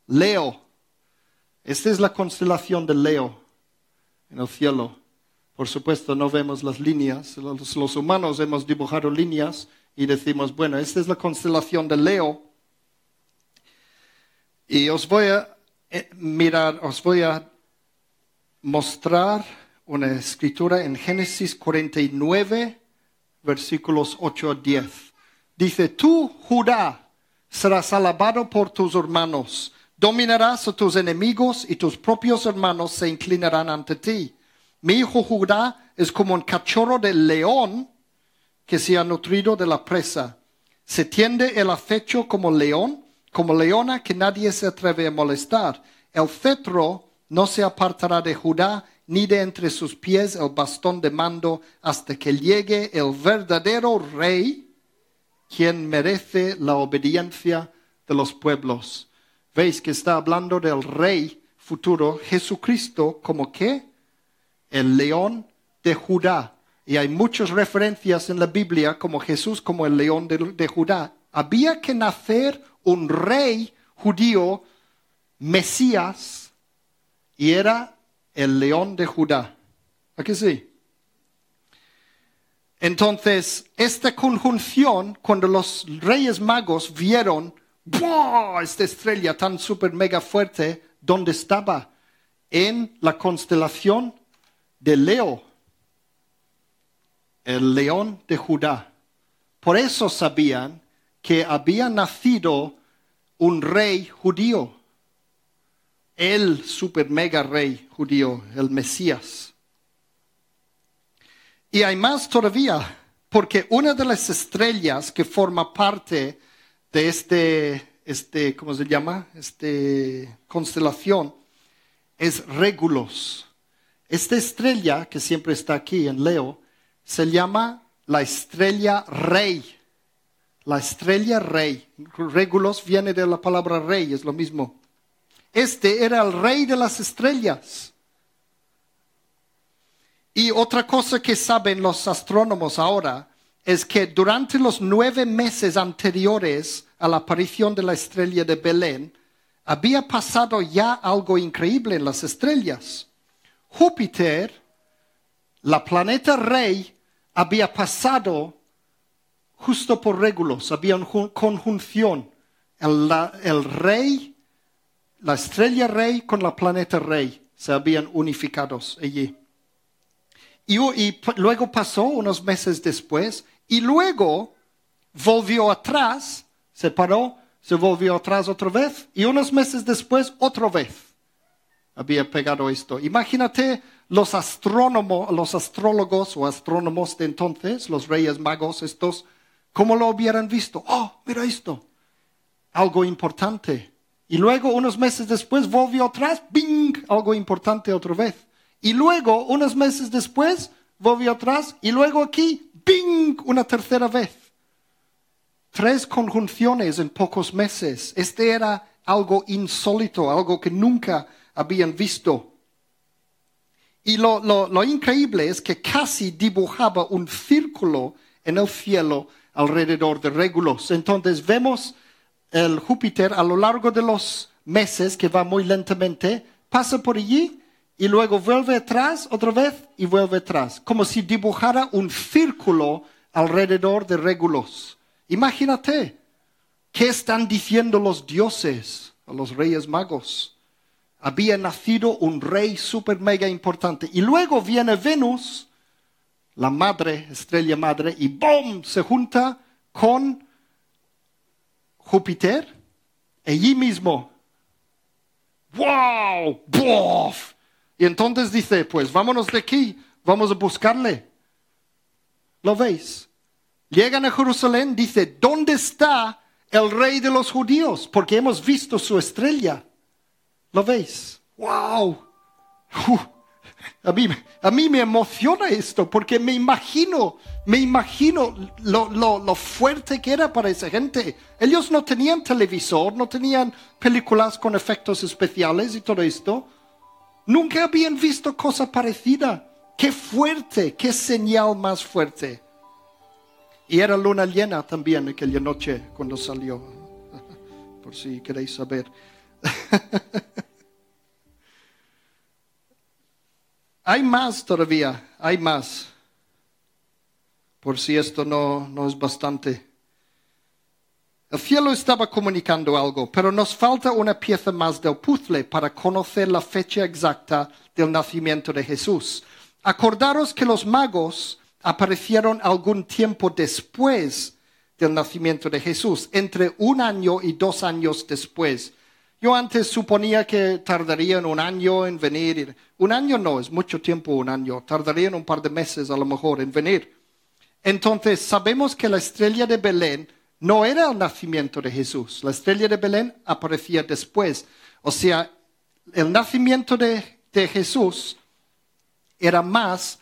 Leo. Esta es la constelación de Leo en el cielo. Por supuesto, no vemos las líneas. Los, los, humanos hemos dibujado líneas y decimos, bueno, esta es la constelación de Leo. Y os voy a eh, mirar, os voy a mostrar una escritura en Génesis 49, versículos 8 a 10. Dice, tú, Judá, serás alabado por tus hermanos, dominarás a tus enemigos y tus propios hermanos se inclinarán ante ti. Mi hijo Judá es como un cachorro de león que se ha nutrido de la presa. Se tiende el acecho como león, como leona que nadie se atreve a molestar. El cetro no se apartará de Judá ni de entre sus pies el bastón de mando hasta que llegue el verdadero rey, quien merece la obediencia de los pueblos. Veis que está hablando del rey futuro, Jesucristo, como qué? El león de Judá. Y hay muchas referencias en la Biblia como Jesús como el león de, de Judá. Había que nacer un rey judío, Mesías, y era el león de Judá. ¿A qué sí? Entonces, esta conjunción, cuando los reyes magos vieron esta estrella tan super mega fuerte, ¿dónde estaba? En la constelación de Leo, el león de Judá. Por eso sabían que había nacido un rey judío el super mega rey judío, el Mesías. Y hay más todavía, porque una de las estrellas que forma parte de este, este ¿cómo se llama? Este constelación es Regulus. Esta estrella que siempre está aquí en Leo se llama la estrella rey. La estrella rey. Regulus viene de la palabra rey, es lo mismo. Este era el rey de las estrellas. Y otra cosa que saben los astrónomos ahora es que durante los nueve meses anteriores a la aparición de la estrella de Belén, había pasado ya algo increíble en las estrellas. Júpiter, la planeta rey, había pasado justo por Regulus, había una conjunción. El rey la estrella rey con la planeta rey se habían unificados allí. Y, luego pasó unos meses después y luego volvió atrás, se paró, se volvió atrás otra vez y unos meses después otra vez. había pegado esto. Imagínate los astrónomos, los astrólogos o astrónomos de entonces, los reyes magos estos, cómo lo hubieran visto. Oh, mira esto. Algo importante. Y luego, unos meses después, volvió atrás, ¡bing! Algo importante otra vez. Y luego, unos meses después, volvió atrás. Y luego aquí, ¡bing! Una tercera vez. Tres conjunciones en pocos meses. Este era algo insólito, algo que nunca habían visto. Y lo, lo, increíble es que casi dibujaba un círculo en el cielo alrededor de Regulus. Entonces vemos el Júpiter a lo largo de los meses que va muy lentamente, pasa por allí y luego vuelve atrás otra vez y vuelve atrás, como si dibujara un círculo alrededor de Regulus. Imagínate, ¿qué están diciendo los dioses a los reyes magos? había nacido un rey super mega importante. Y luego viene Venus, la madre, estrella madre, y ¡boom! se junta con Júpiter, allí mismo. ¡Wow! ¡Bof! Y entonces dice, pues vámonos de aquí, vamos a buscarle. ¿Lo veis? Llegan a Jerusalén, dice, ¿dónde está el rey de los judíos? Porque hemos visto su estrella. ¿Lo veis? ¡Wow! A, mí, a mí me emociona esto porque me imagino, me imagino lo, lo, fuerte que era para esa gente. Ellos no tenían televisor, no tenían películas con efectos especiales y todo esto. Nunca habían visto cosa parecida. Qué fuerte, qué señal más fuerte. Y era luna llena también aquella noche cuando salió, por si queréis saber. hay más todavía, hay más. Por si esto no, no es bastante. El cielo estaba comunicando algo, pero nos falta una pieza más del puzzle para conocer la fecha exacta del nacimiento de Jesús. Acordaros que los magos aparecieron algún tiempo después del nacimiento de Jesús, entre un año y dos años después. Yo antes suponía que tardarían un año en venir. Un año no, es mucho tiempo un año. Tardarían un par de meses a lo mejor en venir. Entonces sabemos que la estrella de Belén no era el nacimiento de Jesús. La estrella de Belén aparecía después. O sea, el nacimiento de, de Jesús era más,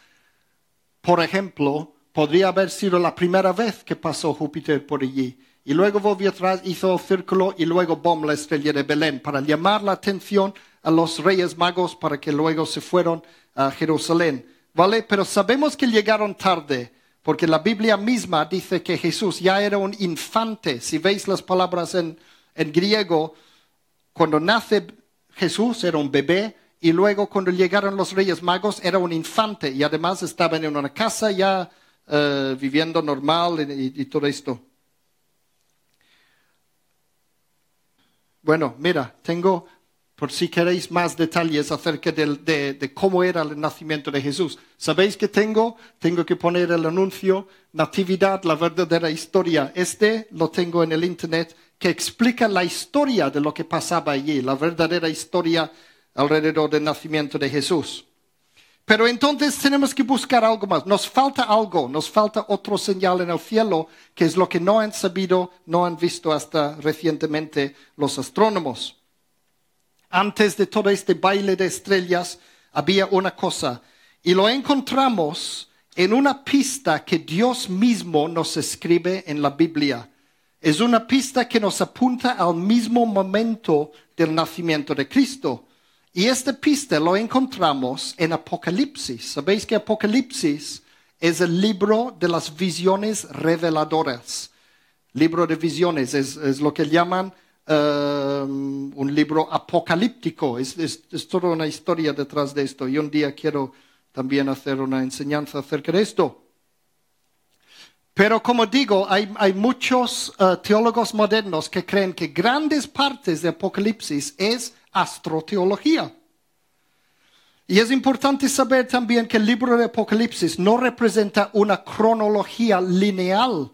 por ejemplo, podría haber sido la primera vez que pasó Júpiter por allí y luego volvió atrás, hizo círculo y luego bom la estrella de Belén para llamar la atención a los reyes magos para que luego se fueron a Jerusalén. ¿Vale? Pero sabemos que llegaron tarde porque la Biblia misma dice que Jesús ya era un infante. Si veis las palabras en, en griego, cuando nace Jesús era un bebé y luego cuando llegaron los reyes magos era un infante y además estaban en una casa ya eh, viviendo normal y todo esto. Bueno, mira, tengo, por si queréis más detalles acerca de, cómo era el nacimiento de Jesús. ¿Sabéis que tengo? Tengo que poner el anuncio, Natividad, la verdadera historia. Este lo tengo en el Internet, que explica la historia de lo que pasaba allí, la verdadera historia alrededor del nacimiento de Jesús. Pero entonces tenemos que buscar algo más. Nos falta algo, nos falta otro señal en el cielo, que es lo que no han sabido, no han visto hasta recientemente los astrónomos. Antes de todo este baile de estrellas había una cosa, y lo encontramos en una pista que Dios mismo nos escribe en la Biblia. Es una pista que nos apunta al mismo momento del nacimiento de Cristo. Y esta pista lo encontramos en Apocalipsis. ¿Sabéis que Apocalipsis es el libro de las visiones reveladoras? Libro de visiones es, lo que llaman um, un libro apocalíptico. Es, toda una historia detrás de esto. Y un día quiero también hacer una enseñanza acerca de esto. Pero como digo, hay, muchos uh, teólogos modernos que creen que grandes partes de Apocalipsis es astroteología. Y es importante saber también que el libro de Apocalipsis no representa una cronología lineal.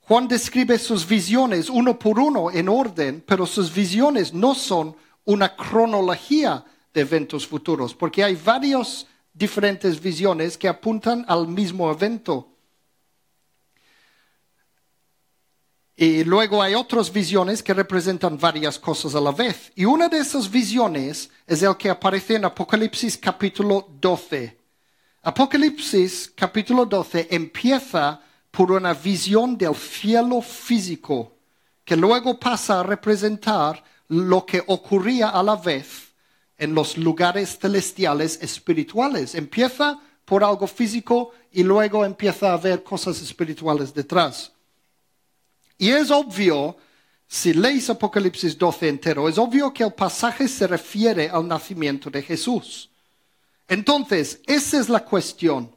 Juan describe sus visiones uno por uno en orden, pero sus visiones no son una cronología de eventos futuros, porque hay varias diferentes visiones que apuntan al mismo evento. Y luego hay otras visiones que representan varias cosas a la vez. Y una de esas visiones es el que aparece en Apocalipsis capítulo 12. Apocalipsis capítulo 12 empieza por una visión del cielo físico, que luego pasa a representar lo que ocurría a la vez en los lugares celestiales espirituales. Empieza por algo físico y luego empieza a ver cosas espirituales detrás. Y es obvio, si lees Apocalipsis 12 entero, es obvio que el pasaje se refiere al nacimiento de Jesús. Entonces, esa es la cuestión.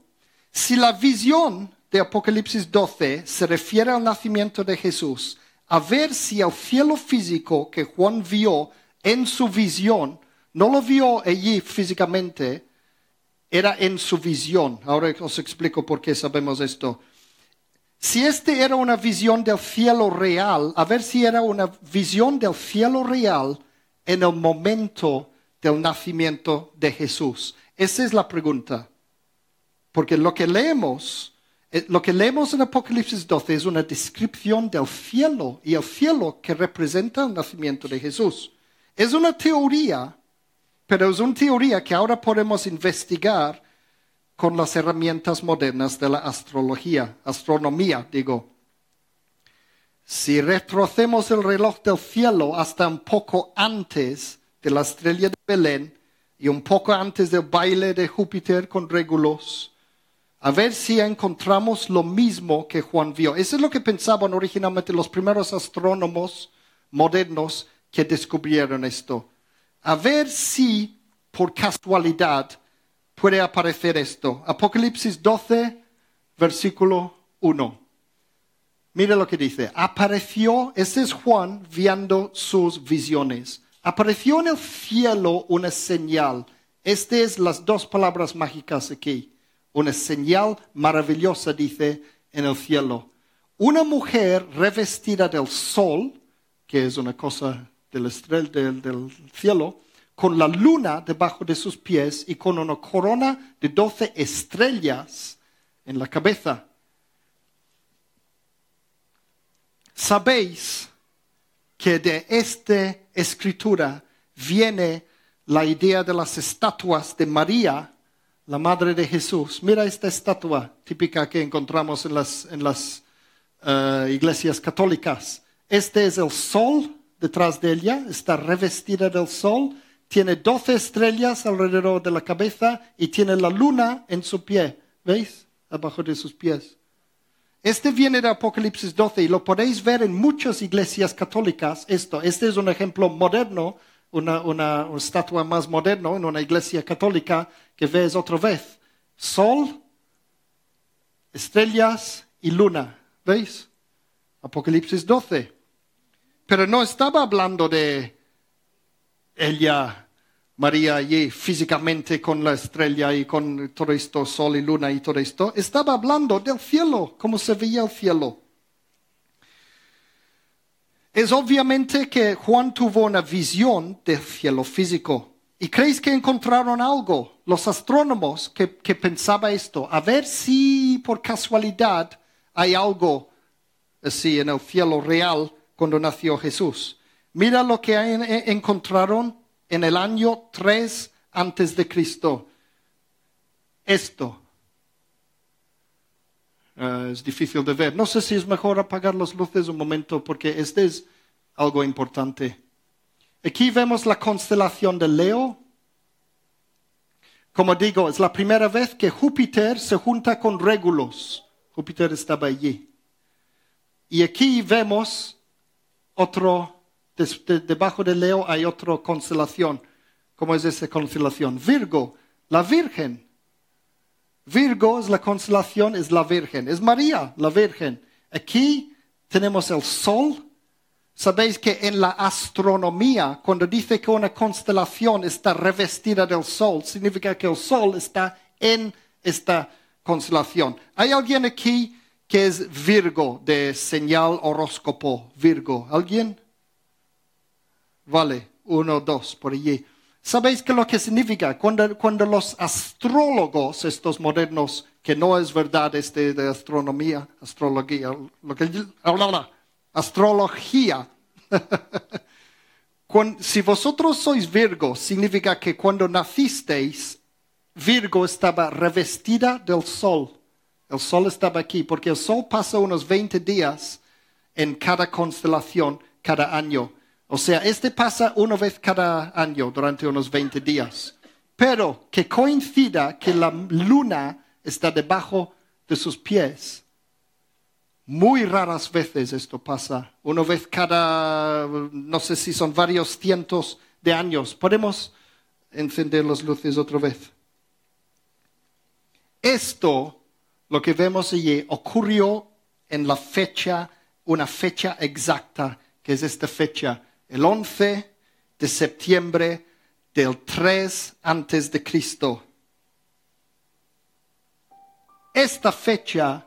Si la visión de Apocalipsis 12 se refiere al nacimiento de Jesús, a ver si el cielo físico que Juan vio en su visión, no lo vio allí físicamente, era en su visión. Ahora os explico por qué sabemos esto. Si este era una visión del cielo real, a ver si era una visión del cielo real en el momento del nacimiento de Jesús. Esa es la pregunta. Porque lo que leemos, eh, lo que leemos en Apocalipsis 12 es una descripción del cielo y el cielo que representa el nacimiento de Jesús. Es una teoría, pero es una teoría que ahora podemos investigar con las herramientas modernas de la astrología, astronomía, digo. Si retrocemos el reloj del cielo hasta un poco antes de la estrella de Belén y un poco antes del baile de Júpiter con Regulus, a ver si encontramos lo mismo que Juan vio. Eso es lo que pensaban originalmente los primeros astrónomos modernos que descubrieron esto. A ver si, por casualidad, puede aparecer esto. Apocalipsis 12, versículo 1. Mira lo que dice. Apareció, ese es Juan viendo sus visiones. Apareció en el cielo una señal. Estas es las dos palabras mágicas aquí. Una señal maravillosa, dice, en el cielo. Una mujer revestida del sol, que es una cosa del, estrella del cielo, con la luna debajo de sus pies y con una corona de doce estrellas en la cabeza. Sabéis que de esta escritura viene la idea de las estatuas de María, la madre de Jesús. Mira esta estatua típica que encontramos en las, eh, iglesias católicas. Este es el sol detrás de ella, está revestida del sol tiene doce estrellas alrededor de la cabeza y tiene la luna en su pie. ¿Veis? Abajo de sus pies. Este viene de Apocalipsis 12 y lo podéis ver en muchas iglesias católicas. Esto, este es un ejemplo moderno, una, una, estatua más moderna en una iglesia católica que ves otra vez. Sol, estrellas y luna. ¿Veis? Apocalipsis 12. Pero no estaba hablando de ella, María allí físicamente con la estrella y con todo esto, sol y luna y todo esto, estaba hablando del cielo, cómo se veía el cielo. Es obviamente que Juan tuvo una visión del cielo físico. ¿Y creéis que encontraron algo? Los astrónomos que, que pensaban esto, a ver si por casualidad hay algo así en el cielo real cuando nació Jesús. Mira lo que encontraron en el año 3 antes de Cristo. Esto. Eh, es difícil de ver. No sé si es mejor apagar las luces un momento porque este es algo importante. Aquí vemos la constelación de Leo. Como digo, es la primera vez que Júpiter se junta con Regulus. Júpiter estaba allí. Y aquí vemos otro debajo de Leo hay otra constelación. ¿Cómo es esa constelación? Virgo, la Virgen. Virgo es la constelación, es la Virgen. Es María, la Virgen. Aquí tenemos el Sol. Sabéis que en la astronomía, cuando dice que una constelación está revestida del Sol, significa que el Sol está en esta constelación. ¿Hay alguien aquí que es Virgo de señal horóscopo? Virgo. ¿Alguien? Vale, uno, dos, por allí. ¿Sabéis qué lo que significa? Cuando, cuando los astrólogos, estos modernos, que no es verdad este de astronomía, astrología, lo que astrología. si vosotros sois Virgo, significa que cuando nacisteis, Virgo estaba revestida del sol. El sol estaba aquí, porque el sol pasa unos 20 días en cada constelación cada año. O sea, este pasa una vez cada año durante unos 20 días. Pero que coincida que la luna está debajo de sus pies. Muy raras veces esto pasa. Una vez cada, no sé si son varios cientos de años. Podemos encender las luces otra vez. Esto, lo que vemos allí, ocurrió en la fecha, una fecha exacta, que es esta fecha, el 11 de septiembre del 3 antes de Cristo. Esta fecha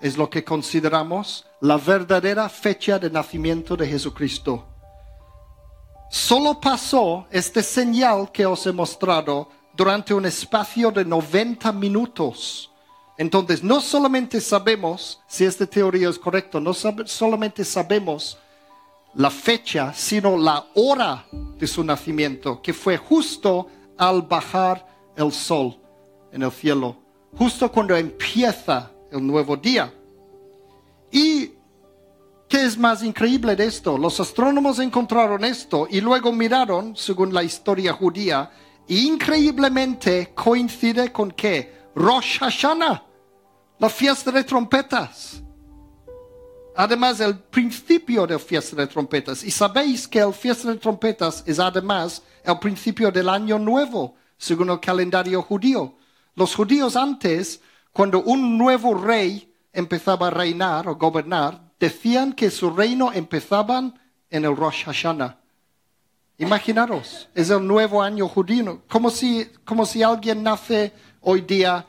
es lo que consideramos la verdadera fecha de nacimiento de Jesucristo. Solo pasó este señal que os he mostrado durante un espacio de 90 minutos. Entonces, no solamente sabemos si esta teoría es correcta, no solamente sabemos la fecha, sino la hora de su nacimiento, que fue justo al bajar el sol en el cielo, justo cuando empieza el nuevo día. ¿Y qué es más increíble de esto? Los astrónomos encontraron esto y luego miraron, según la historia judía, e increíblemente coincide con qué? Rosh Hashanah, la fiesta de trompetas. Además, el principio de fiesta de trompetas. Y sabéis que la fiesta de trompetas es además el principio del año nuevo, según el calendario judío. Los judíos antes, cuando un nuevo rey empezaba a reinar o gobernar, decían que su reino empezaba en el Rosh Hashanah. Imaginaros, es el nuevo año judío, como si, como si alguien nace hoy día,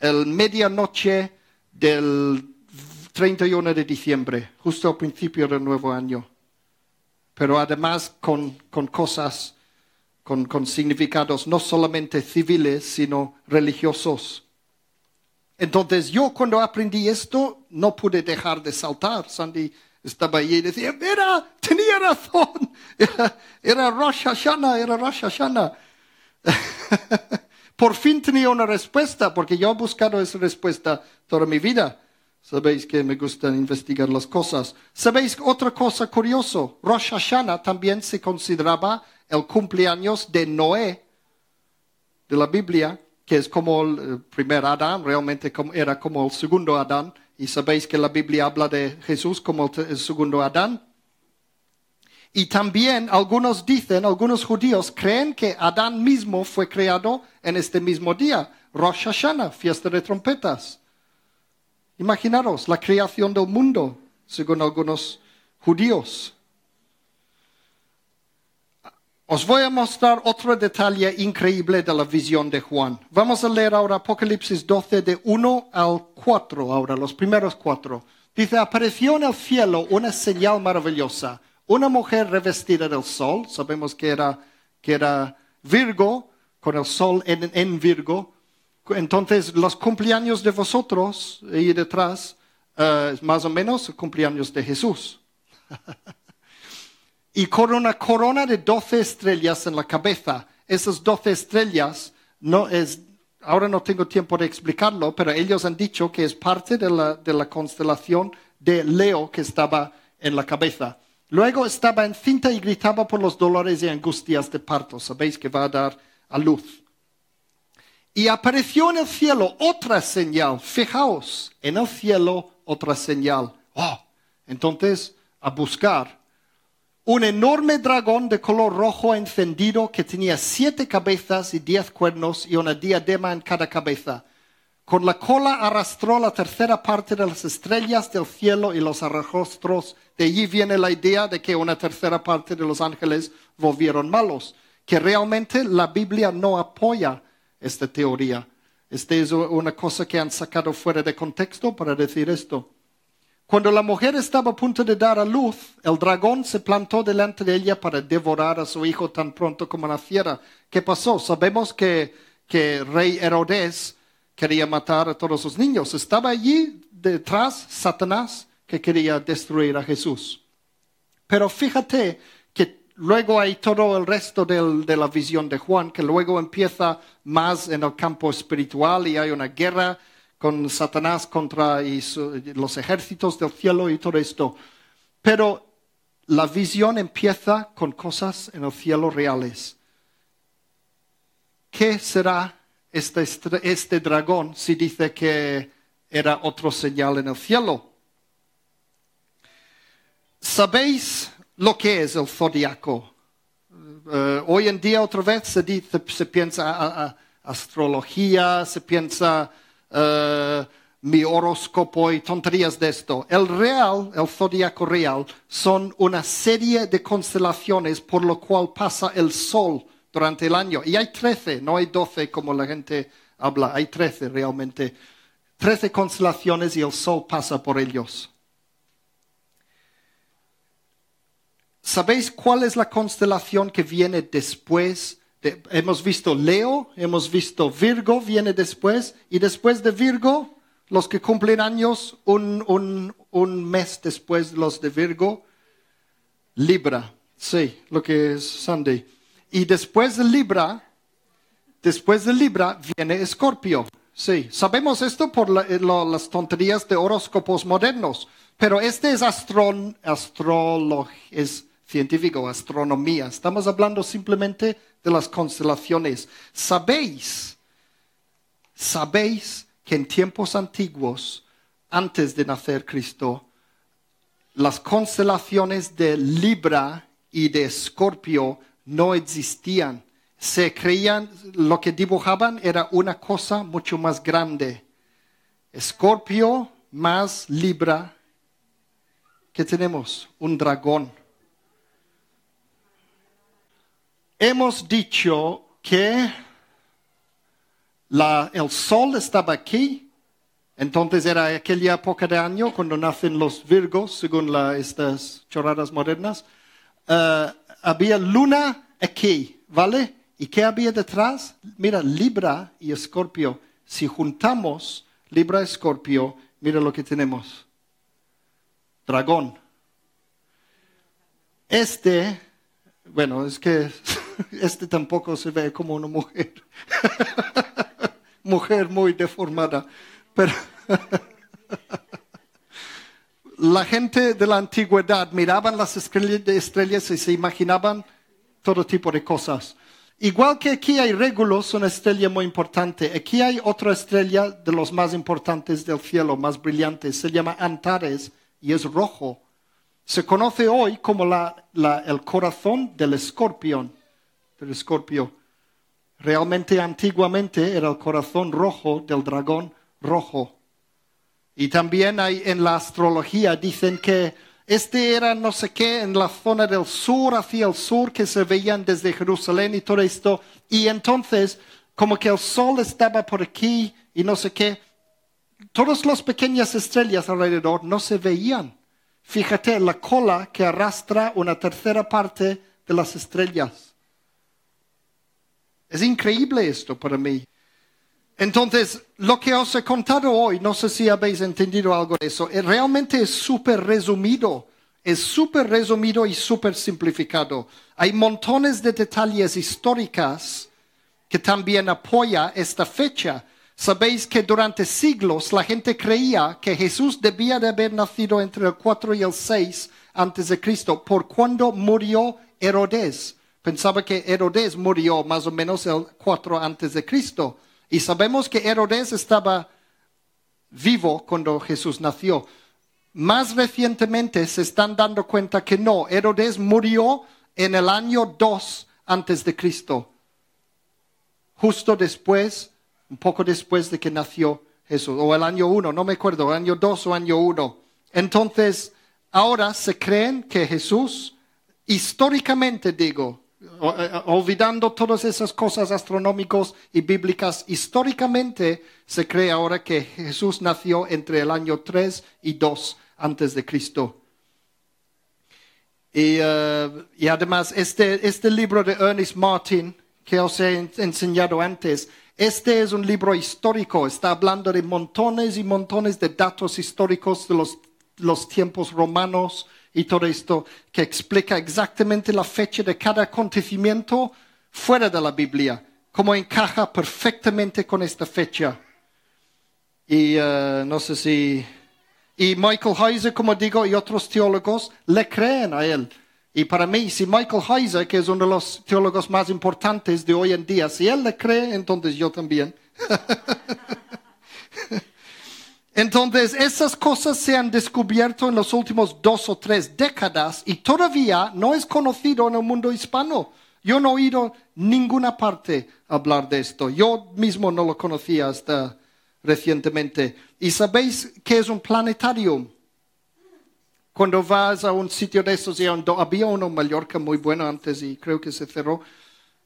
el medianoche del 31 de diciembre, justo al principio del nuevo año. Pero además con, cosas, con, significados no solamente civiles, sino religiosos. Entonces yo cuando aprendí esto no pude dejar de saltar. Sandy estaba allí y decía, mira, tenía razón. Era, era Rosh Hashanah, era Rosh Hashanah. Por fin tenía una respuesta, porque yo he buscado esa respuesta toda mi vida. Sabéis que me gusta investigar las cosas. ¿Sabéis otra cosa curiosa? Rosh Hashanah también se consideraba el cumpleaños de Noé, de la Biblia, que es como el primer Adán, realmente era como el segundo Adán. Y sabéis que la Biblia habla de Jesús como el segundo Adán. Y también algunos dicen, algunos judíos creen que Adán mismo fue creado en este mismo día, Rosh Hashanah, fiesta de trompetas. Imaginaros la creación del mundo, según algunos judíos. Os voy a mostrar otro detalle increíble de la visión de Juan. Vamos a leer ahora Apocalipsis 12 de 1 al 4, ahora los primeros cuatro. Dice, apareció en el cielo una señal maravillosa, una mujer revestida del sol, sabemos que era, que era Virgo, con el sol en, en Virgo, entonces, los cumpleaños de vosotros, ahí detrás, uh, más o menos cumpleaños de Jesús. y con una corona de doce estrellas en la cabeza. Esas doce estrellas, no es, ahora no tengo tiempo de explicarlo, pero ellos han dicho que es parte de la, de la constelación de Leo que estaba en la cabeza. Luego estaba encinta y gritaba por los dolores y angustias de parto. Sabéis que va a dar a luz. Y apareció en el cielo otra señal. Fijaos, en el cielo otra señal. Oh, entonces, a buscar. Un enorme dragón de color rojo encendido que tenía siete cabezas y diez cuernos y una diadema en cada cabeza. Con la cola arrastró la tercera parte de las estrellas del cielo y los arrojostros. De allí viene la idea de que una tercera parte de los ángeles volvieron malos, que realmente la Biblia no apoya esta teoría. Esta es una cosa que han sacado fuera de contexto para decir esto. Cuando la mujer estaba a punto de dar a luz, el dragón se plantó delante de ella para devorar a su hijo tan pronto como naciera. ¿Qué pasó? Sabemos que, que rey Herodes quería matar a todos los niños. Estaba allí detrás Satanás que quería destruir a Jesús. Pero fíjate luego hay todo el resto de la visión de Juan, que luego empieza más en el campo espiritual y hay una guerra con Satanás contra los ejércitos del cielo y todo esto. Pero la visión empieza con cosas en el cielo reales. ¿Qué será este, este dragón si dice que era otro señal en el cielo? ¿Sabéis lo que es el zodiaco? Eh, hoy en día otra vez se, dice, se piensa a, astrología, se piensa eh, mi horóscopo y tonterías de esto. El real, el zodiaco real, son una serie de constelaciones por lo cual pasa el sol durante el año. Y hay trece, no hay doce como la gente habla, hay trece realmente. Trece constelaciones y el sol pasa por ellos. ¿Sabéis cuál es la constelación que viene después hemos visto Leo, hemos visto Virgo, viene después, y después de Virgo, los que cumplen años un, mes después los de Virgo, Libra, sí, lo que es Sunday. Y después de Libra, después de Libra viene Escorpio. Sí, sabemos esto por las tonterías de horóscopos modernos, pero este es astron, es científico, astronomía. Estamos hablando simplemente de las constelaciones. Sabéis, sabéis que en tiempos antiguos, antes de nacer Cristo, las constelaciones de Libra y de Escorpio no existían. Se creían, lo que dibujaban era una cosa mucho más grande. Escorpio más Libra. ¿Qué tenemos? Un dragón. Hemos dicho que el sol estaba aquí, entonces era aquella época de año cuando nacen los virgos, según estas chorradas modernas. Eh, había luna aquí, ¿vale? ¿Y qué había detrás? Mira, Libra y Escorpio. Si juntamos Libra y Escorpio, mira lo que tenemos. Dragón. Este, bueno, es que este tampoco se ve como una mujer. mujer muy deformada. Pero la gente de la antigüedad miraban las estrellas y se imaginaban todo tipo de cosas. Igual que aquí hay Regulus, una estrella muy importante, aquí hay otra estrella de los más importantes del cielo, más brillante, se llama Antares y es rojo. Se conoce hoy como el corazón del escorpión del escorpio. Realmente antiguamente era el corazón rojo del dragón rojo. Y también hay en la astrología dicen que este era no sé qué en la zona del sur, hacia el sur, que se veían desde Jerusalén y todo esto. Y entonces, como que el sol estaba por aquí y no sé qué, todas las pequeñas estrellas alrededor no se veían. Fíjate la cola que arrastra una tercera parte de las estrellas. Es increíble esto para mí. Entonces, lo que os he contado hoy, no sé si habéis entendido algo de eso, realmente es súper resumido, es súper resumido y súper simplificado. Hay montones de detalles históricos que también apoya esta fecha. Sabéis que durante siglos la gente creía que Jesús debía de haber nacido entre el 4 y el 6 antes de Cristo, por cuando murió Herodes. Pensaba que Herodes murió más o menos el 4 antes de Cristo. Y sabemos que Herodes estaba vivo cuando Jesús nació. Más recientemente se están dando cuenta que no, Herodes murió en el año 2 antes de Cristo. Justo después, un poco después de que nació Jesús, o el año 1, no me acuerdo, año 2 o año 1. Entonces, ahora se creen que Jesús, históricamente digo, olvidando todas esas cosas astronómicas y bíblicas, históricamente se cree ahora que Jesús nació entre el año 3 y 2 antes de Cristo. Y, eh, y además, este, este libro de Ernest Martin, que os he enseñado antes, este es un libro histórico, está hablando de montones y montones de datos históricos de los, los tiempos romanos y todo esto, que explica exactamente la fecha de cada acontecimiento fuera de la Biblia, cómo encaja perfectamente con esta fecha. Y eh, no sé si... Y Michael Heiser, como digo, y otros teólogos le creen a él. Y para mí, si Michael Heiser, que es uno de los teólogos más importantes de hoy en día, si él le cree, entonces yo también. entonces, esas cosas se han descubierto en los últimos dos o tres décadas y todavía no es conocido en el mundo hispano. Yo no he oído ninguna parte hablar de esto. Yo mismo no lo conocía hasta recientemente. ¿Y sabéis qué es un planetario? Cuando vas a un sitio de esos, había uno en Mallorca muy bueno antes y creo que se cerró,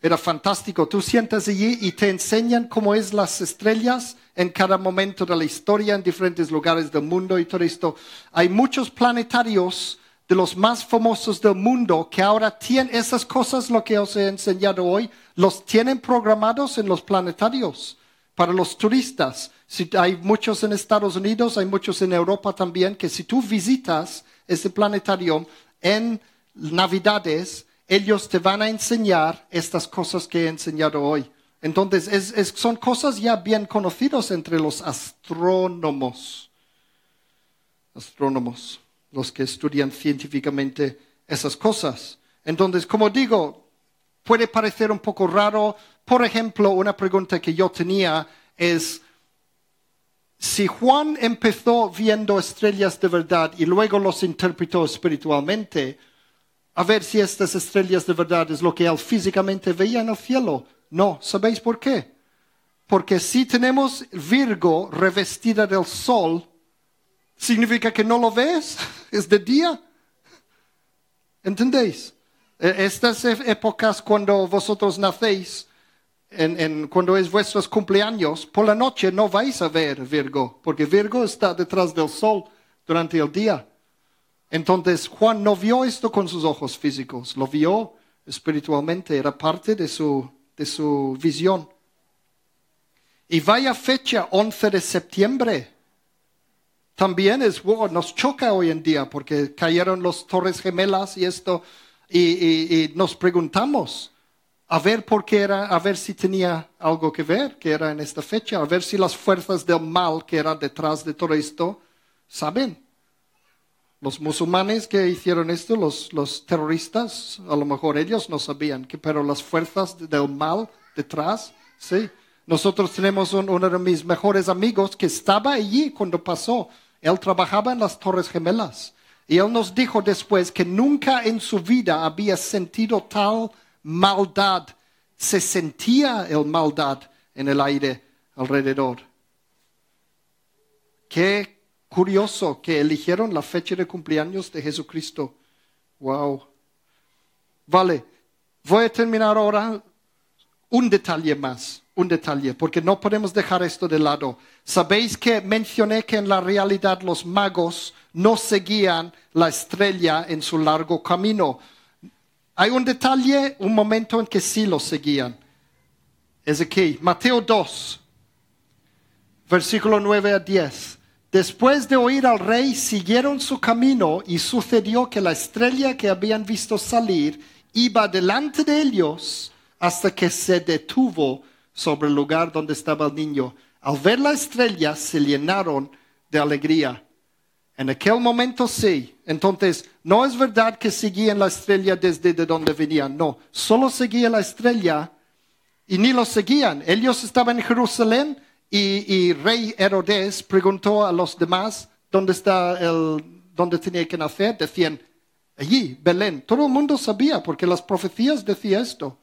era fantástico. Tú sientas allí y te enseñan cómo es las estrellas en cada momento de la historia, en diferentes lugares del mundo y todo esto. Hay muchos planetarios de los más famosos del mundo que ahora tienen esas cosas, lo que os he enseñado hoy, los tienen programados en los planetarios para los turistas. Si hay muchos en Estados Unidos, hay muchos en Europa también, que si tú visitas ese planetario en Navidades, ellos te van a enseñar estas cosas que he enseñado hoy. Entonces, son cosas ya bien conocidas entre los astrónomos. Astrónomos los que estudian científicamente esas cosas. Entonces, como digo, puede parecer un poco raro. Por ejemplo, una pregunta que yo tenía es, si Juan empezó viendo estrellas de verdad y luego los interpretó espiritualmente, a ver si estas estrellas de verdad es lo que él físicamente veía en el cielo. No, ¿sabéis por qué? Porque si tenemos Virgo revestida del sol, significa que no lo ves, es de día. ¿Entendéis? E, estas e, épocas cuando vosotros nacéis, cuando es vuestros cumpleaños, por la noche no vais a ver Virgo, porque Virgo está detrás del sol durante el día. Entonces Juan no vio esto con sus ojos físicos, lo vio espiritualmente, era parte de su, de su visión. Y vaya fecha, 11 de septiembre también es, nos choca hoy en día porque cayeron los torres gemelas y esto, y, nos preguntamos a ver por qué era, a ver si tenía algo que ver, que era en esta fecha, a ver si las fuerzas del mal que eran detrás de todo esto saben. Los musulmanes que hicieron esto, los, los terroristas, a lo mejor ellos no sabían, que, pero las fuerzas del mal detrás, sí. Nosotros tenemos uno de mis mejores amigos que estaba allí cuando pasó. Él trabajaba en las Torres Gemelas. Y él nos dijo después que nunca en su vida había sentido tal maldad. Se sentía el maldad en el aire alrededor. Qué curioso que eligieron la fecha de cumpleaños de Jesucristo. Wow. Vale, voy a terminar ahora un detalle más un detalle, porque no podemos dejar esto de lado. Sabéis que mencioné que en la realidad los magos no seguían la estrella en su largo camino. Hay un detalle, un momento en que sí lo seguían. Es aquí, Mateo 2, versículo 9 a 10. Después de oír al rey, siguieron su camino y sucedió que la estrella que habían visto salir iba delante de ellos hasta que se detuvo sobre el lugar donde estaba el niño. Al ver la estrella se llenaron de alegría. En aquel momento sí. Entonces, no es verdad que seguían la estrella desde de donde venían. No, solo seguían la estrella y ni lo seguían. Ellos estaban en Jerusalén y, y rey Herodes preguntó a los demás dónde está el, dónde tenía que nacer. Decían, allí, Belén. Todo el mundo sabía porque las profecías decían esto.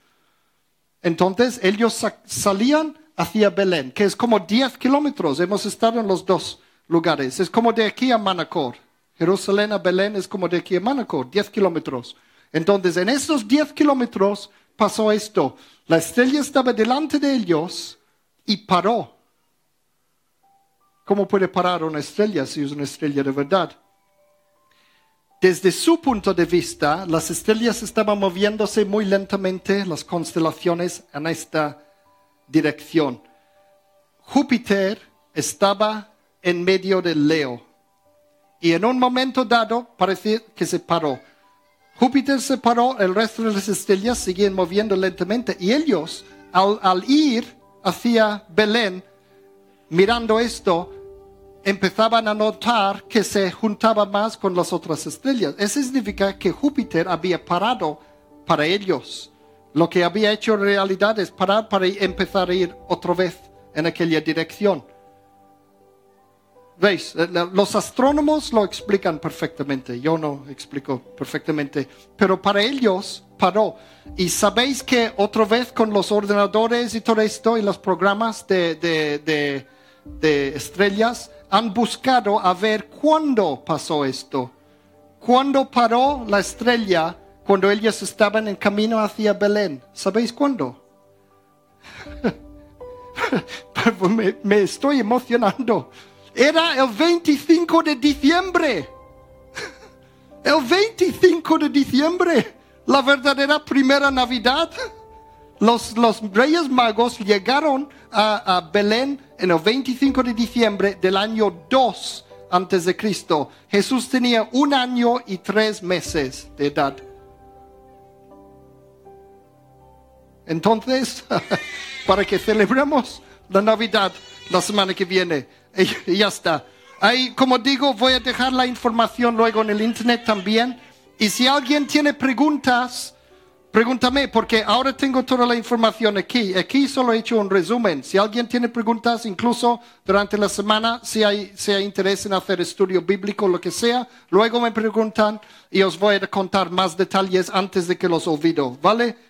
Entonces ellos salían hacia Belén, que es como 10 kilómetros. Hemos estado en los dos lugares. Es como de aquí a Manacor. Jerusalén a Belén es como de aquí a Manacor, 10 kilómetros. Entonces en esos 10 kilómetros pasó esto. La estrella estaba delante de ellos y paró. ¿Cómo puede parar una estrella si es una estrella de verdad? Desde su punto de vista, las estrellas estaban moviéndose muy lentamente, las constelaciones en esta dirección. Júpiter estaba en medio del Leo y en un momento dado parece que se paró. Júpiter se paró, el resto de las estrellas siguen moviendo lentamente y ellos, al, al ir hacia Belén, mirando esto, empezaban a notar que se juntaba más con las otras estrellas. Eso significa que Júpiter había parado para ellos. Lo que había hecho en realidad es parar para empezar a ir otra vez en aquella dirección. ¿Veis? Eh, los astrónomos lo explican perfectamente, yo no explico perfectamente, pero para ellos paró. Y sabéis que otra vez con los ordenadores y todo esto y los programas de, de, de, estrellas han buscado a ver cuándo pasó esto. ¿Cuándo paró la estrella cuando ellos estaban en camino hacia Belén? ¿Sabéis cuándo? me, me estoy emocionando era el 25 de diciembre. El 25 de diciembre, la verdadera primera Navidad. Los, los reyes magos llegaron a, a, Belén en el 25 de diciembre del año 2 antes de Cristo. Jesús tenía un año y tres meses de edad. Entonces, para que celebremos la Navidad la semana que viene, ya está. Ahí, como digo, voy a dejar la información luego en el internet también. Y si alguien tiene preguntas, pregúntame, porque ahora tengo toda la información aquí. Aquí solo he hecho un resumen. Si alguien tiene preguntas, incluso durante la semana, si hay, si hay interés en hacer estudio bíblico, lo que sea, luego me preguntan y os voy a contar más detalles antes de que los olvido. ¿Vale?